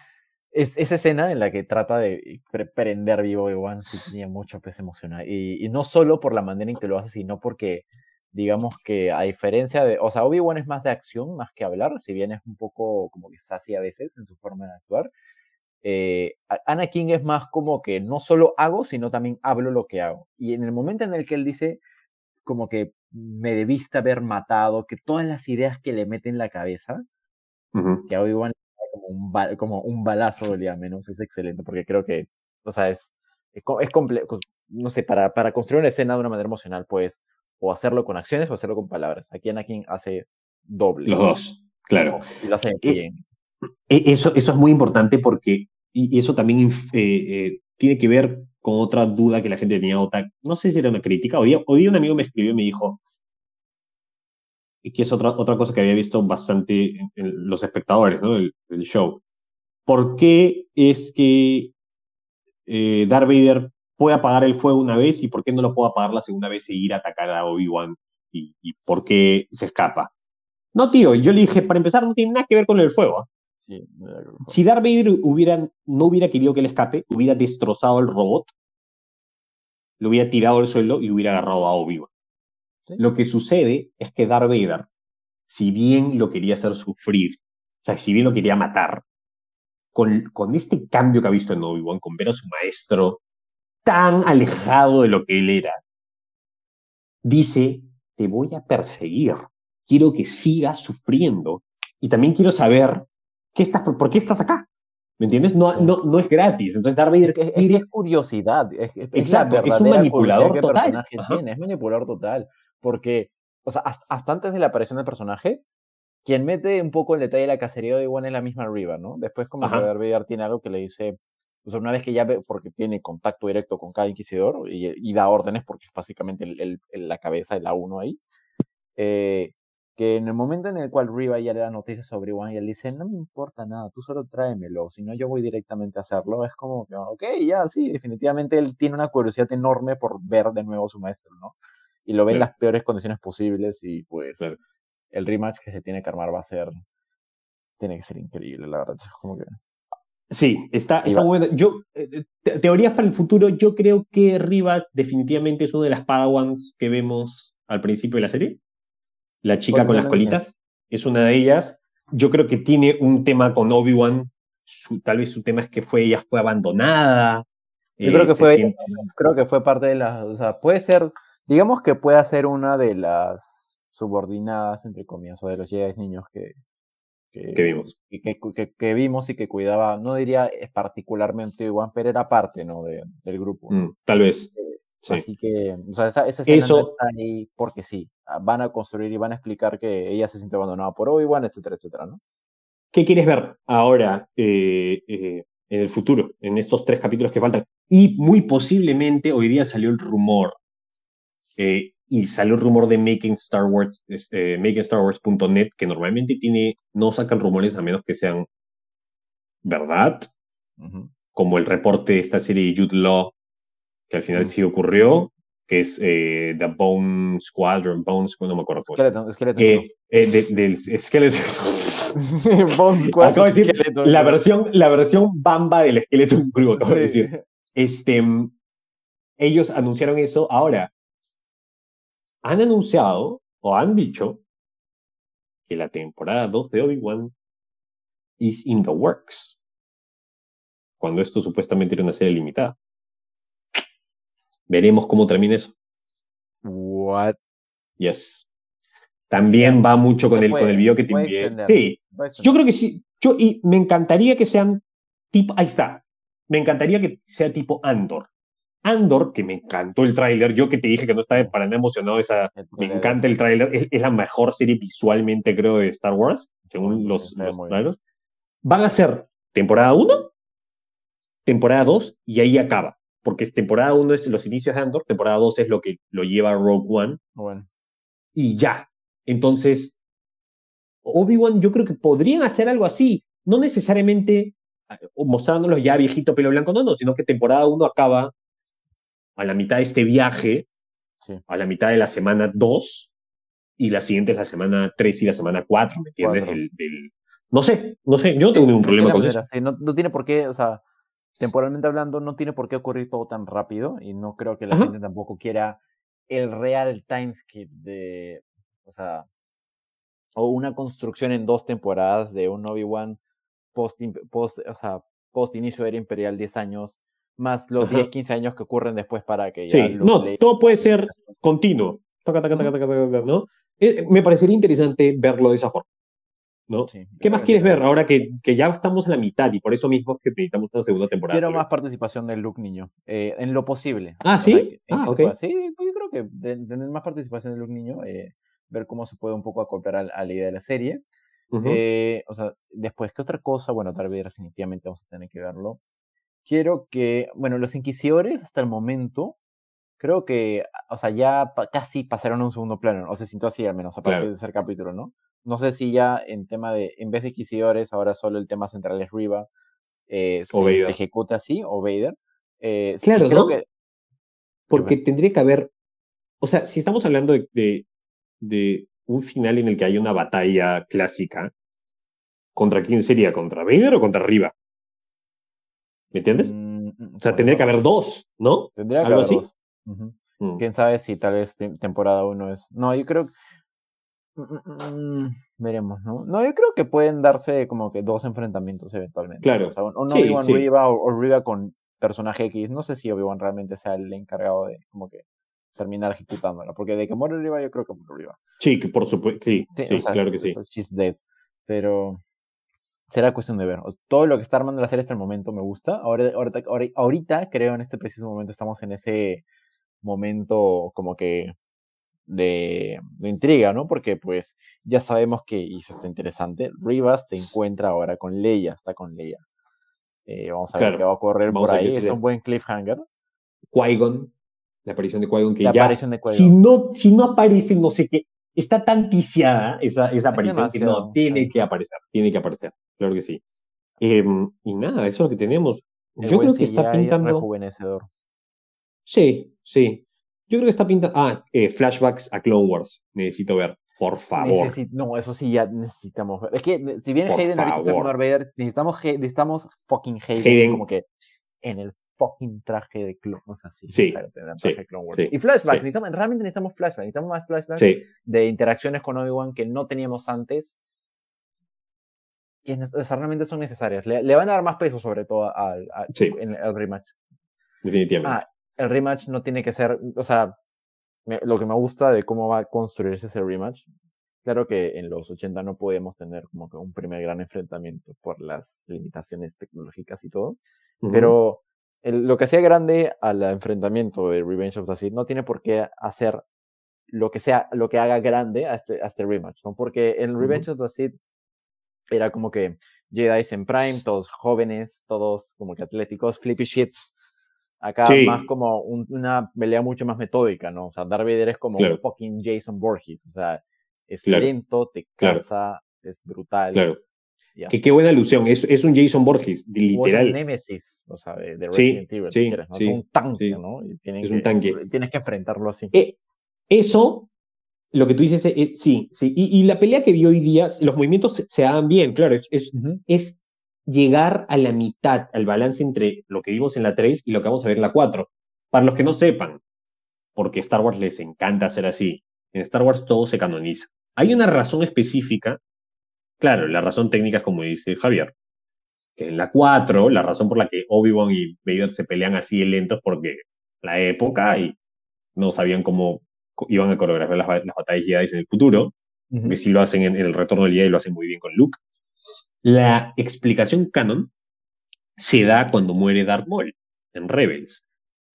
es, esa escena en la que trata de prender vivo Obi-Wan sí tenía mucho peso emocional. Y, y, no solo por la manera en que lo hace, sino porque, digamos que a diferencia de, o sea, Obi-Wan es más de acción, más que hablar, si bien es un poco como que sassy a veces en su forma de actuar. Eh, Anakin es más como que no solo hago, sino también hablo lo que hago. Y en el momento en el que él dice, como que me debiste haber matado, que todas las ideas que le mete en la cabeza, que a Obi-Wan como un, como un balazo dolía menos, es excelente, porque creo que, o sea, es, es, complejo, no sé, para, para construir una escena de una manera emocional, pues, o hacerlo con acciones o hacerlo con palabras. Aquí Anakin hace doble. Los dos, claro. Y lo hace bien. Eso, eso es muy importante porque, y eso también eh, eh, tiene que ver con otra duda que la gente tenía, otra, no sé si era una crítica, hoy día, hoy un amigo me escribió y me dijo, que es otra, otra cosa que había visto bastante en, los espectadores ¿no? del, show. ¿Por qué es que eh, Darth Vader puede apagar el fuego una vez y por qué no lo puede apagar la segunda vez e ir a atacar a Obi-Wan? Y, por qué se escapa? No, tío, yo le dije, para empezar, no tiene nada que ver con el fuego. ¿ah? si Darth Vader hubiera, no hubiera querido que él escape, hubiera destrozado el robot, lo hubiera tirado al suelo y hubiera agarrado a Obi-Wan. Lo que sucede es que Darth Vader, si bien lo quería hacer sufrir, o sea, si bien lo quería matar, con, con este cambio que ha visto en Obi-Wan, con ver a su maestro tan alejado de lo que él era, dice, te voy a perseguir, quiero que sigas sufriendo y también quiero saber ¿qué estás, por, qué estás acá? ¿Me entiendes? No, no, no es gratis. Entonces Darth Vader es, es, curiosidad. Es, Exacto, es un manipulador total. es manipulador total. Porque, o sea, hasta, antes de la aparición del personaje, quien mete un poco el detalle de la cacería de Obi-Wan es la misma Riva, ¿no? Después como que Vader tiene algo que le dice, pues una vez que ya ve, porque tiene contacto directo con cada inquisidor y, da órdenes, porque es básicamente el, la cabeza de la uno ahí, eh, que en el momento en el cual Riva ya le da noticias sobre Obi-Wan y él dice, no me importa nada, tú solo tráemelo, si no yo voy directamente a hacerlo, es como que, ok, ya, sí, definitivamente él tiene una curiosidad enorme por ver de nuevo a su maestro, ¿no? Y lo ve en las peores condiciones posibles y pues el rematch que se tiene que armar va a ser, tiene que ser increíble, la verdad. como que... Sí, está, está bueno. Yo, eh, teorías para el futuro, yo creo que Riva definitivamente es una de las Padawans que vemos al principio de la serie. La chica con las colitas es una de ellas. Yo creo que tiene un tema con Obi-Wan. Tal vez su tema es que fue, ella fue abandonada. Yo creo que eh, fue, creo que fue parte de la, o sea, puede ser digamos que puede ser una de las subordinadas, entre comillas, o de los Jedi niños que, que, vimos. Que, que, vimos y que cuidaba, no diría particularmente Iguan, pero era parte ¿no? De, del grupo. Mm, tal vez. Eh, así que, o sea, esa, esa Eso... no está ahí porque sí. Ah, van a construir y van a explicar que ella se siente abandonada por Obi-Wan, etcétera, etcétera, ¿no? ¿Qué quieres ver ahora eh, eh, en el futuro, en estos tres capítulos que faltan? Y muy posiblemente hoy día salió el rumor eh, y salió el rumor de Making Star Wars, este, makingstarwars.net, que normalmente tiene, no sacan rumores a menos que sean verdad, como el reporte de esta serie de Jude Law, que al final sí ocurrió, que es eh, The Bone Squadron, Bones, no me acuerdo. Skeleton, Skeleton. Eh, eh, del Skeleton. Bone Squadron. Acabo de decir la versión, la versión bamba del Skeleton Crew, acabo de decir. Este, ellos anunciaron eso. Ahora, han anunciado o han dicho que la temporada 2 de Obi-Wan is in the works. Cuando esto supuestamente era una serie limitada. Veremos cómo termina eso. What? Yes. También va mucho con el, con el video que te envié. Sí, yo creo que sí. Yo, y me encantaría que sean tipo, ahí está. Me encantaría que sea tipo Andor. Andor, que me encantó el tráiler, yo que te dije que no estaba para nada emocionado, esa, me encanta el tráiler, es, la mejor serie visualmente, creo, de Star Wars, según los, los Van a ser temporada 1, temporada 2 y ahí acaba porque temporada 1 es los inicios de Andor, temporada 2 es lo que lo lleva Rogue One. Bueno. Y ya. Entonces, Obi-Wan yo creo que podrían hacer algo así, no necesariamente ah, mostrándolos ya viejito pelo blanco, no, no, sino que temporada 1 acaba a la mitad de este viaje, a la mitad de la semana 2, y la siguiente es la semana 3 y la semana 4, ¿me entiendes? no sé, no sé, yo no tengo ningún problema con eso. no, no, tiene por qué, o sea, temporalmente hablando, no tiene por qué ocurrir todo tan rápido y no creo que la gente tampoco quiera el real timeskip de, o sea, o una construcción en dos temporadas de un Obi-Wan post, post, o sea, post inicio de era imperial 10 años, más los 10, 15 años que ocurren después para que ya... Sí, no, todo puede ser continuo. ¿no? Eh, me parecería interesante verlo de esa forma. ¿no? ¿Qué más quieres ver ahora que, que, ya estamos en la mitad y por eso mismo que necesitamos una segunda temporada? Quiero más participación del Luke niño, eh, en lo posible. Ah, ¿sí? Ah, ok. Sí, pues yo creo que tener más participación del Luke niño, eh, ver cómo se puede un poco acoplar a, la idea de la serie. Eh, o sea, después, ¿qué otra cosa? Bueno, tal vez definitivamente vamos a tener que verlo. Quiero que, bueno, los inquisidores hasta el momento, creo que, o sea, ya casi pasaron a un segundo plano, o se sintió así al menos, a partir de ese capítulo, ¿no? No sé si ya en tema de, en vez de Inquisidores, ahora solo el tema central es Riva, eh, se, ejecuta así, o Vader. Eh, claro, creo que... Porque tendría que haber, o sea, si estamos hablando de, de, un final en el que hay una batalla clásica, ¿contra quién sería? ¿Contra Vader o contra Riva? ¿Me entiendes? Mm, mm, o sea, tendría que haber dos, ¿no? Tendría que haber dos. Mm. Quién sabe si tal vez temporada uno es. No, yo creo. Mm, veremos, ¿no? No, yo creo que pueden darse como que dos enfrentamientos eventualmente. Claro. O sea, un, Obi-Wan Riva o, Riva con personaje X. No sé si Obi-Wan realmente sea el encargado de como que terminar ejecutándola. Porque de que muere Riva, yo creo que muere Riva. Sí, que por supuesto. Sí, sí, claro que sí. She's dead. Pero será cuestión de ver. todo lo que está armando la serie hasta el momento me gusta. Ahora, ahorita, ahorita, creo, en este preciso momento, estamos en ese momento como que de, intriga, ¿no? Porque pues ya sabemos que, y eso está interesante, Rivas se encuentra ahora con Leia, está con Leia. Eh, vamos a ver qué va a ocurrir por ahí, es un buen cliffhanger. Qui-Gon, la aparición de Qui-Gon que la ya... Aparición de si, no, si no aparece, no sé qué, está tan ticiada esa, esa aparición que no, tiene que aparecer, tiene que aparecer, claro que sí. Em, y nada, eso es lo que tenemos. Yo creo que está pintando... Rejuvenecedor. Sí, sí. Yo creo que está pintando. Ah, eh, flashbacks a Clone Wars. Necesito ver, por favor. no, eso sí ya necesitamos ver. Es que si bien Hayden ahorita está Vader, necesitamos, necesitamos fucking Hayden, como que en el fucking traje de Clone Wars. Así, sí, sí, sí, y flashback, necesitamos, realmente necesitamos flashback, necesitamos más flashback de interacciones con Obi-Wan que no teníamos antes. Que realmente son necesarias. Le, van a dar más peso, sobre todo, al, al rematch. Definitivamente. Ah, el rematch no tiene que ser, o sea, lo que me gusta de cómo va a construirse ese rematch, claro que en los 80 no podíamos tener como que un primer gran enfrentamiento por las limitaciones tecnológicas y todo, pero lo que hacía grande al enfrentamiento de Revenge of the Sith no tiene por qué hacer lo que sea, lo que haga grande a este, a este rematch, ¿no? Porque en Revenge of the Sith era como que Jedi en Prime, todos jóvenes, todos como que atléticos, flippy shits, Acá más como una pelea mucho más metódica, ¿no? O sea, Darth Vader es como un fucking Jason Borges, o sea, es lento, te cansa, es brutal. Claro. Que qué buena alusión. Es, es un Jason Borges, literal. es un Nemesis, o sea, de, Resident Evil. Sí, ¿no? es un tanque, ¿no? es un tanque. Tienes que enfrentarlo así. Eh, eso, lo que tú dices, es, sí, sí. Y, la pelea que vi hoy día, los movimientos se, dan bien, claro. Es, es, llegar a la mitad, al balance entre lo que vimos en la 3 y lo que vamos a ver en la 4. Para los que no sepan, porque Star Wars les encanta hacer así, en Star Wars todo se canoniza. Hay una razón específica, claro, la razón técnica es como dice Javier, que en la 4, la razón por la que Obi-Wan y Vader se pelean así lentos porque la época y no sabían cómo iban a coreografiar las, batallas Jedi en el futuro, que si lo hacen en, el retorno del Jedi lo hacen muy bien con Luke. La explicación canon se da cuando muere Darth Maul en Rebels.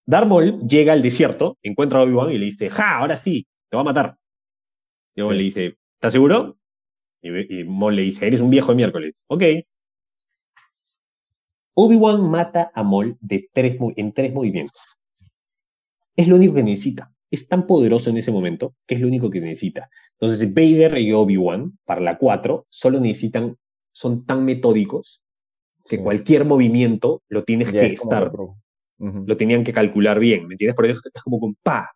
Darth Maul llega al desierto, encuentra a Obi-Wan y le dice, ¡ja! Ahora sí, te va a matar. Y Obi-Wan le dice, ¿estás seguro? Y, Maul le dice, eres un viejo de miércoles. Ok. Obi-Wan mata a Maul de tres, en tres movimientos. Es lo único que necesita. Es tan poderoso en ese momento que es lo único que necesita. Entonces, Vader y Obi-Wan, para la 4, solo necesitan son tan metódicos que cualquier movimiento lo tienes que estar, lo tenían que calcular bien, ¿me entiendes? Por eso es como con pa,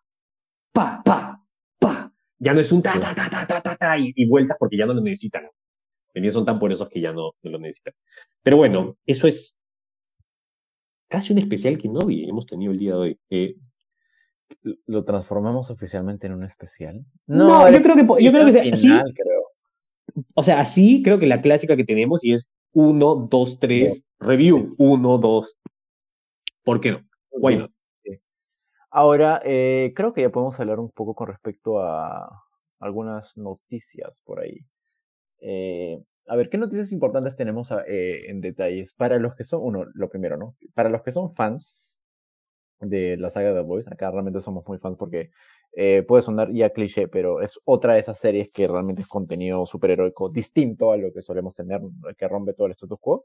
pa, pa, pa. Ya no es un ta, ta, ta, ta, ta, ta, ta y, vueltas porque ya no lo necesitan. ¿Me Son tan poderosos que ya no, lo necesitan. Pero bueno, eso es casi un especial que no hemos tenido el día de hoy. Eh, ¿Lo transformamos oficialmente en un especial? No, yo creo que, yo creo que sí, o sea, así creo que la clásica que tenemos y es 1, 2, 3, review, 1, 2. ¿Por qué no? Bueno. Ahora, eh, creo que ya podemos hablar un poco con respecto a algunas noticias por ahí. Eh, a ver, ¿qué noticias importantes tenemos eh, en detalles? Para los que son, uno, lo primero, ¿no? Para los que son fans de la saga de The Boys, acá realmente somos muy fans porque eh, puede sonar ya cliché, pero es otra de esas series que realmente es contenido superheroico distinto a lo que solemos tener, que rompe todo el status quo.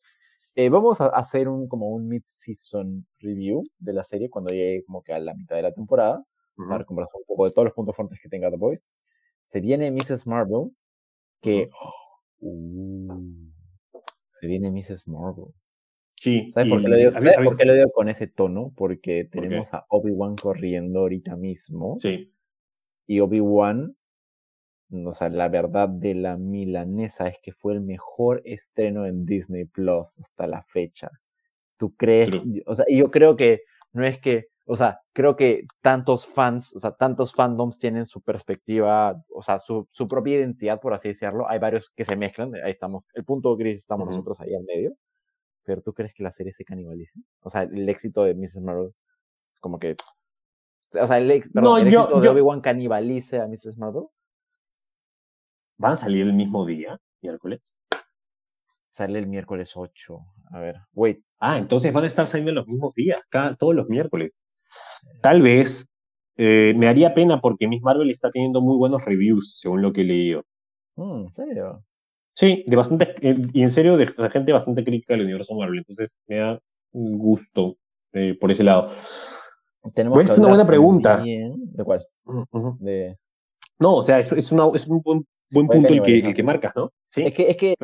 Eh, vamos a hacer un como un mid-season review de la serie cuando llegue como que a la mitad de la temporada, para conversar un poco de todos los puntos fuertes que tenga The Boys. Se viene Mrs. Marvel, que... Uh, se viene Mrs. Marvel. Sí. ¿Sabes, por qué, lo digo, por qué lo digo con ese tono? Porque tenemos a Obi-Wan corriendo ahorita mismo. Sí. Y Obi-Wan, o sea, la verdad de la milanesa es que fue el mejor estreno en Disney Plus hasta la fecha. ¿Tú crees? O sea, yo creo que no es que, o sea, creo que tantos fans, o sea, tantos fandoms tienen su perspectiva, o sea, su, su propia identidad, por así decirlo. Hay varios que se mezclan, ahí estamos, el punto gris estamos nosotros ahí al medio. Pero ¿tú crees que la serie se canibalice? O sea, el éxito de Mrs. Marvel, como que o sea, el, ex, perdón, el éxito de Obi-Wan canibalice a Mrs. Marvel. ¿Van a salir el mismo día, miércoles? Sale el miércoles 8. A ver, wait. Ah, entonces van a estar saliendo los mismos días, cada, todos los miércoles. Tal vez eh, me haría pena porque Miss Marvel está teniendo muy buenos reviews, según lo que he leído. Mm, ¿En serio? Sí, de bastante, eh, y en serio, de, gente bastante crítica del universo Marvel. Entonces me da gusto eh, por ese lado. Tenemos es una buena pregunta. ¿De cuál? de... No, o sea, es, es, una, es un buen, buen punto el que, el que marcas, ¿no? ¿Sí? Es que, es que,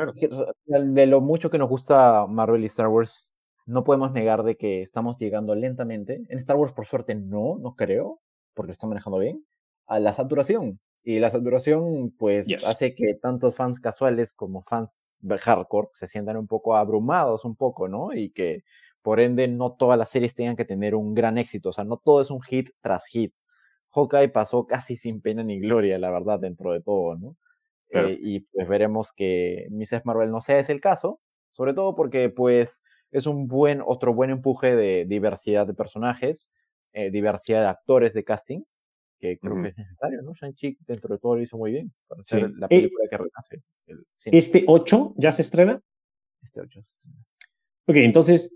de lo mucho que nos gusta Marvel y Star Wars, no podemos negar de que estamos llegando lentamente. En Star Wars, por suerte, no, no creo, porque está manejando bien, a la saturación. Y la saturación, pues, hace que tantos fans casuales como fans hardcore se sientan un poco abrumados, un poco, ¿no? Y que por ende, no todas las series tengan que tener un gran éxito. O sea, no todo es un hit tras hit. Hawkeye pasó casi sin pena ni gloria, la verdad, dentro de todo, ¿no? Eh, y pues veremos que Mrs. Marvel no sea ese el caso, sobre todo porque pues es un buen, otro buen empuje de diversidad de personajes, eh, diversidad de actores de casting, que creo que es necesario, ¿no? Shang-Chi dentro de todo lo hizo muy bien para hacer la eh, película que renace. ¿Este 8 ya se estrena? Este 8 se estrena. Ok, entonces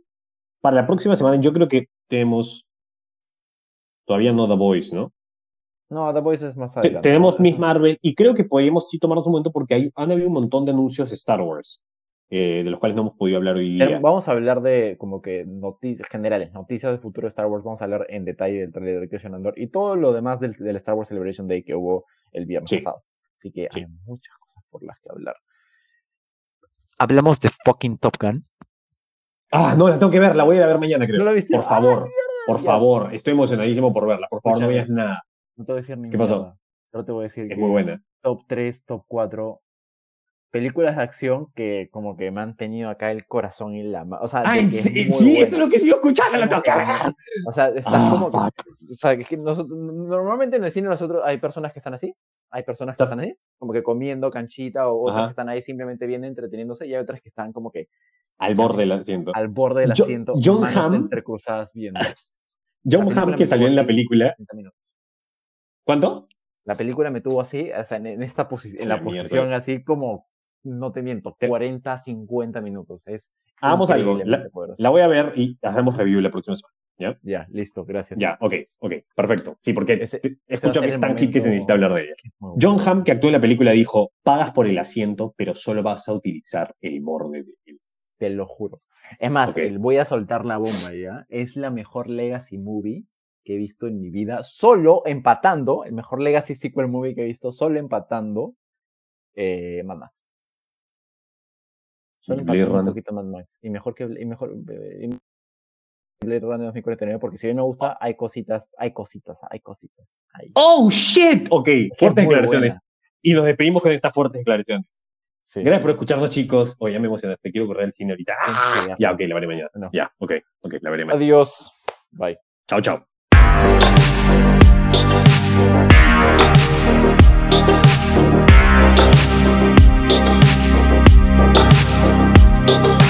para la próxima semana yo creo que tenemos todavía no The Voice, ¿no? No, The Voice es más adelante. tenemos Miss Marvel y creo que podríamos sí tomarnos un momento porque hay, han habido un montón de anuncios de Star Wars. Eh, de los cuales no hemos podido hablar hoy día. Vamos a hablar de como que noticias generales, noticias del futuro de Star Wars. Vamos a hablar en detalle del trailer de Christian Andor y todo lo demás del, Star Wars Celebration Day que hubo el viernes pasado. Así que hay muchas cosas por las que hablar. hablamos de fucking Top Gun. Ah, no, la tengo que ver, la voy a ir a ver mañana, creo. ¿No la viste? Por ¡Ah, favor, por favor, estoy emocionadísimo por verla. Por favor, no Escúchame. veas nada. No te voy a decir ni ¿Qué pasó? Solo te voy a decir Es que muy buena. top 3, top 4 películas de acción que como que me han tenido acá el corazón y la mano. O sea, Ay, que es sí, sí, eso es lo que sigo escuchando, la tengo que ver. O sea, estás Ah, como que, o sea, es que nosotros, normalmente en el cine nosotros hay personas que están así, hay personas que están así, como que comiendo canchita o otras Ajá. que están ahí simplemente bien entreteniéndose y hay otras que están como que Al borde del asiento. al borde del asiento, John manos Hamm- entrecruzadas viendo. John Hamm, que salió en la película. 30 minutos. ¿Cuánto? La película me tuvo así, o sea, en, esta posición, en La la posición así como, no te miento, Te- 40, 50 minutos. Es Hagamos algo. La, voy a ver y hacemos review la próxima semana. Ya, listo, gracias. Ya, ok, ok, perfecto. Sí, porque Ese- te- escucho que es tan hit que se momento- necesita hablar de ella. John. Hamm, que actuó en la película, dijo, pagas por el asiento, pero solo vas a utilizar el borde de él. Te lo juro. Es más, el- voy a soltar la bomba ya. Es la mejor Legacy Movie que he visto en mi vida. Solo empatando, el mejor Legacy Sequel Movie que he visto, solo empatando eh, Mad Max. Y Blade empatando un Runner. poquito Mad Max. Y mejor que y mejor, eh, y Blade Runner 2049, porque si bien me gusta, hay cositas, hay cositas, hay cositas. Hay. ¡Oh, shit! Ok, fuertes declaraciones. buena. Y nos despedimos con estas fuertes declaraciones. Sí. Gracias por escucharnos, chicos. Oye, ya me emocionaste. Quiero correr al cine ahorita. ¡Ah! verla. Ya, ok, la veré mañana. No. Ya, ok, ok, la veré mañana. Adiós. Bye. Chao, chao. Thank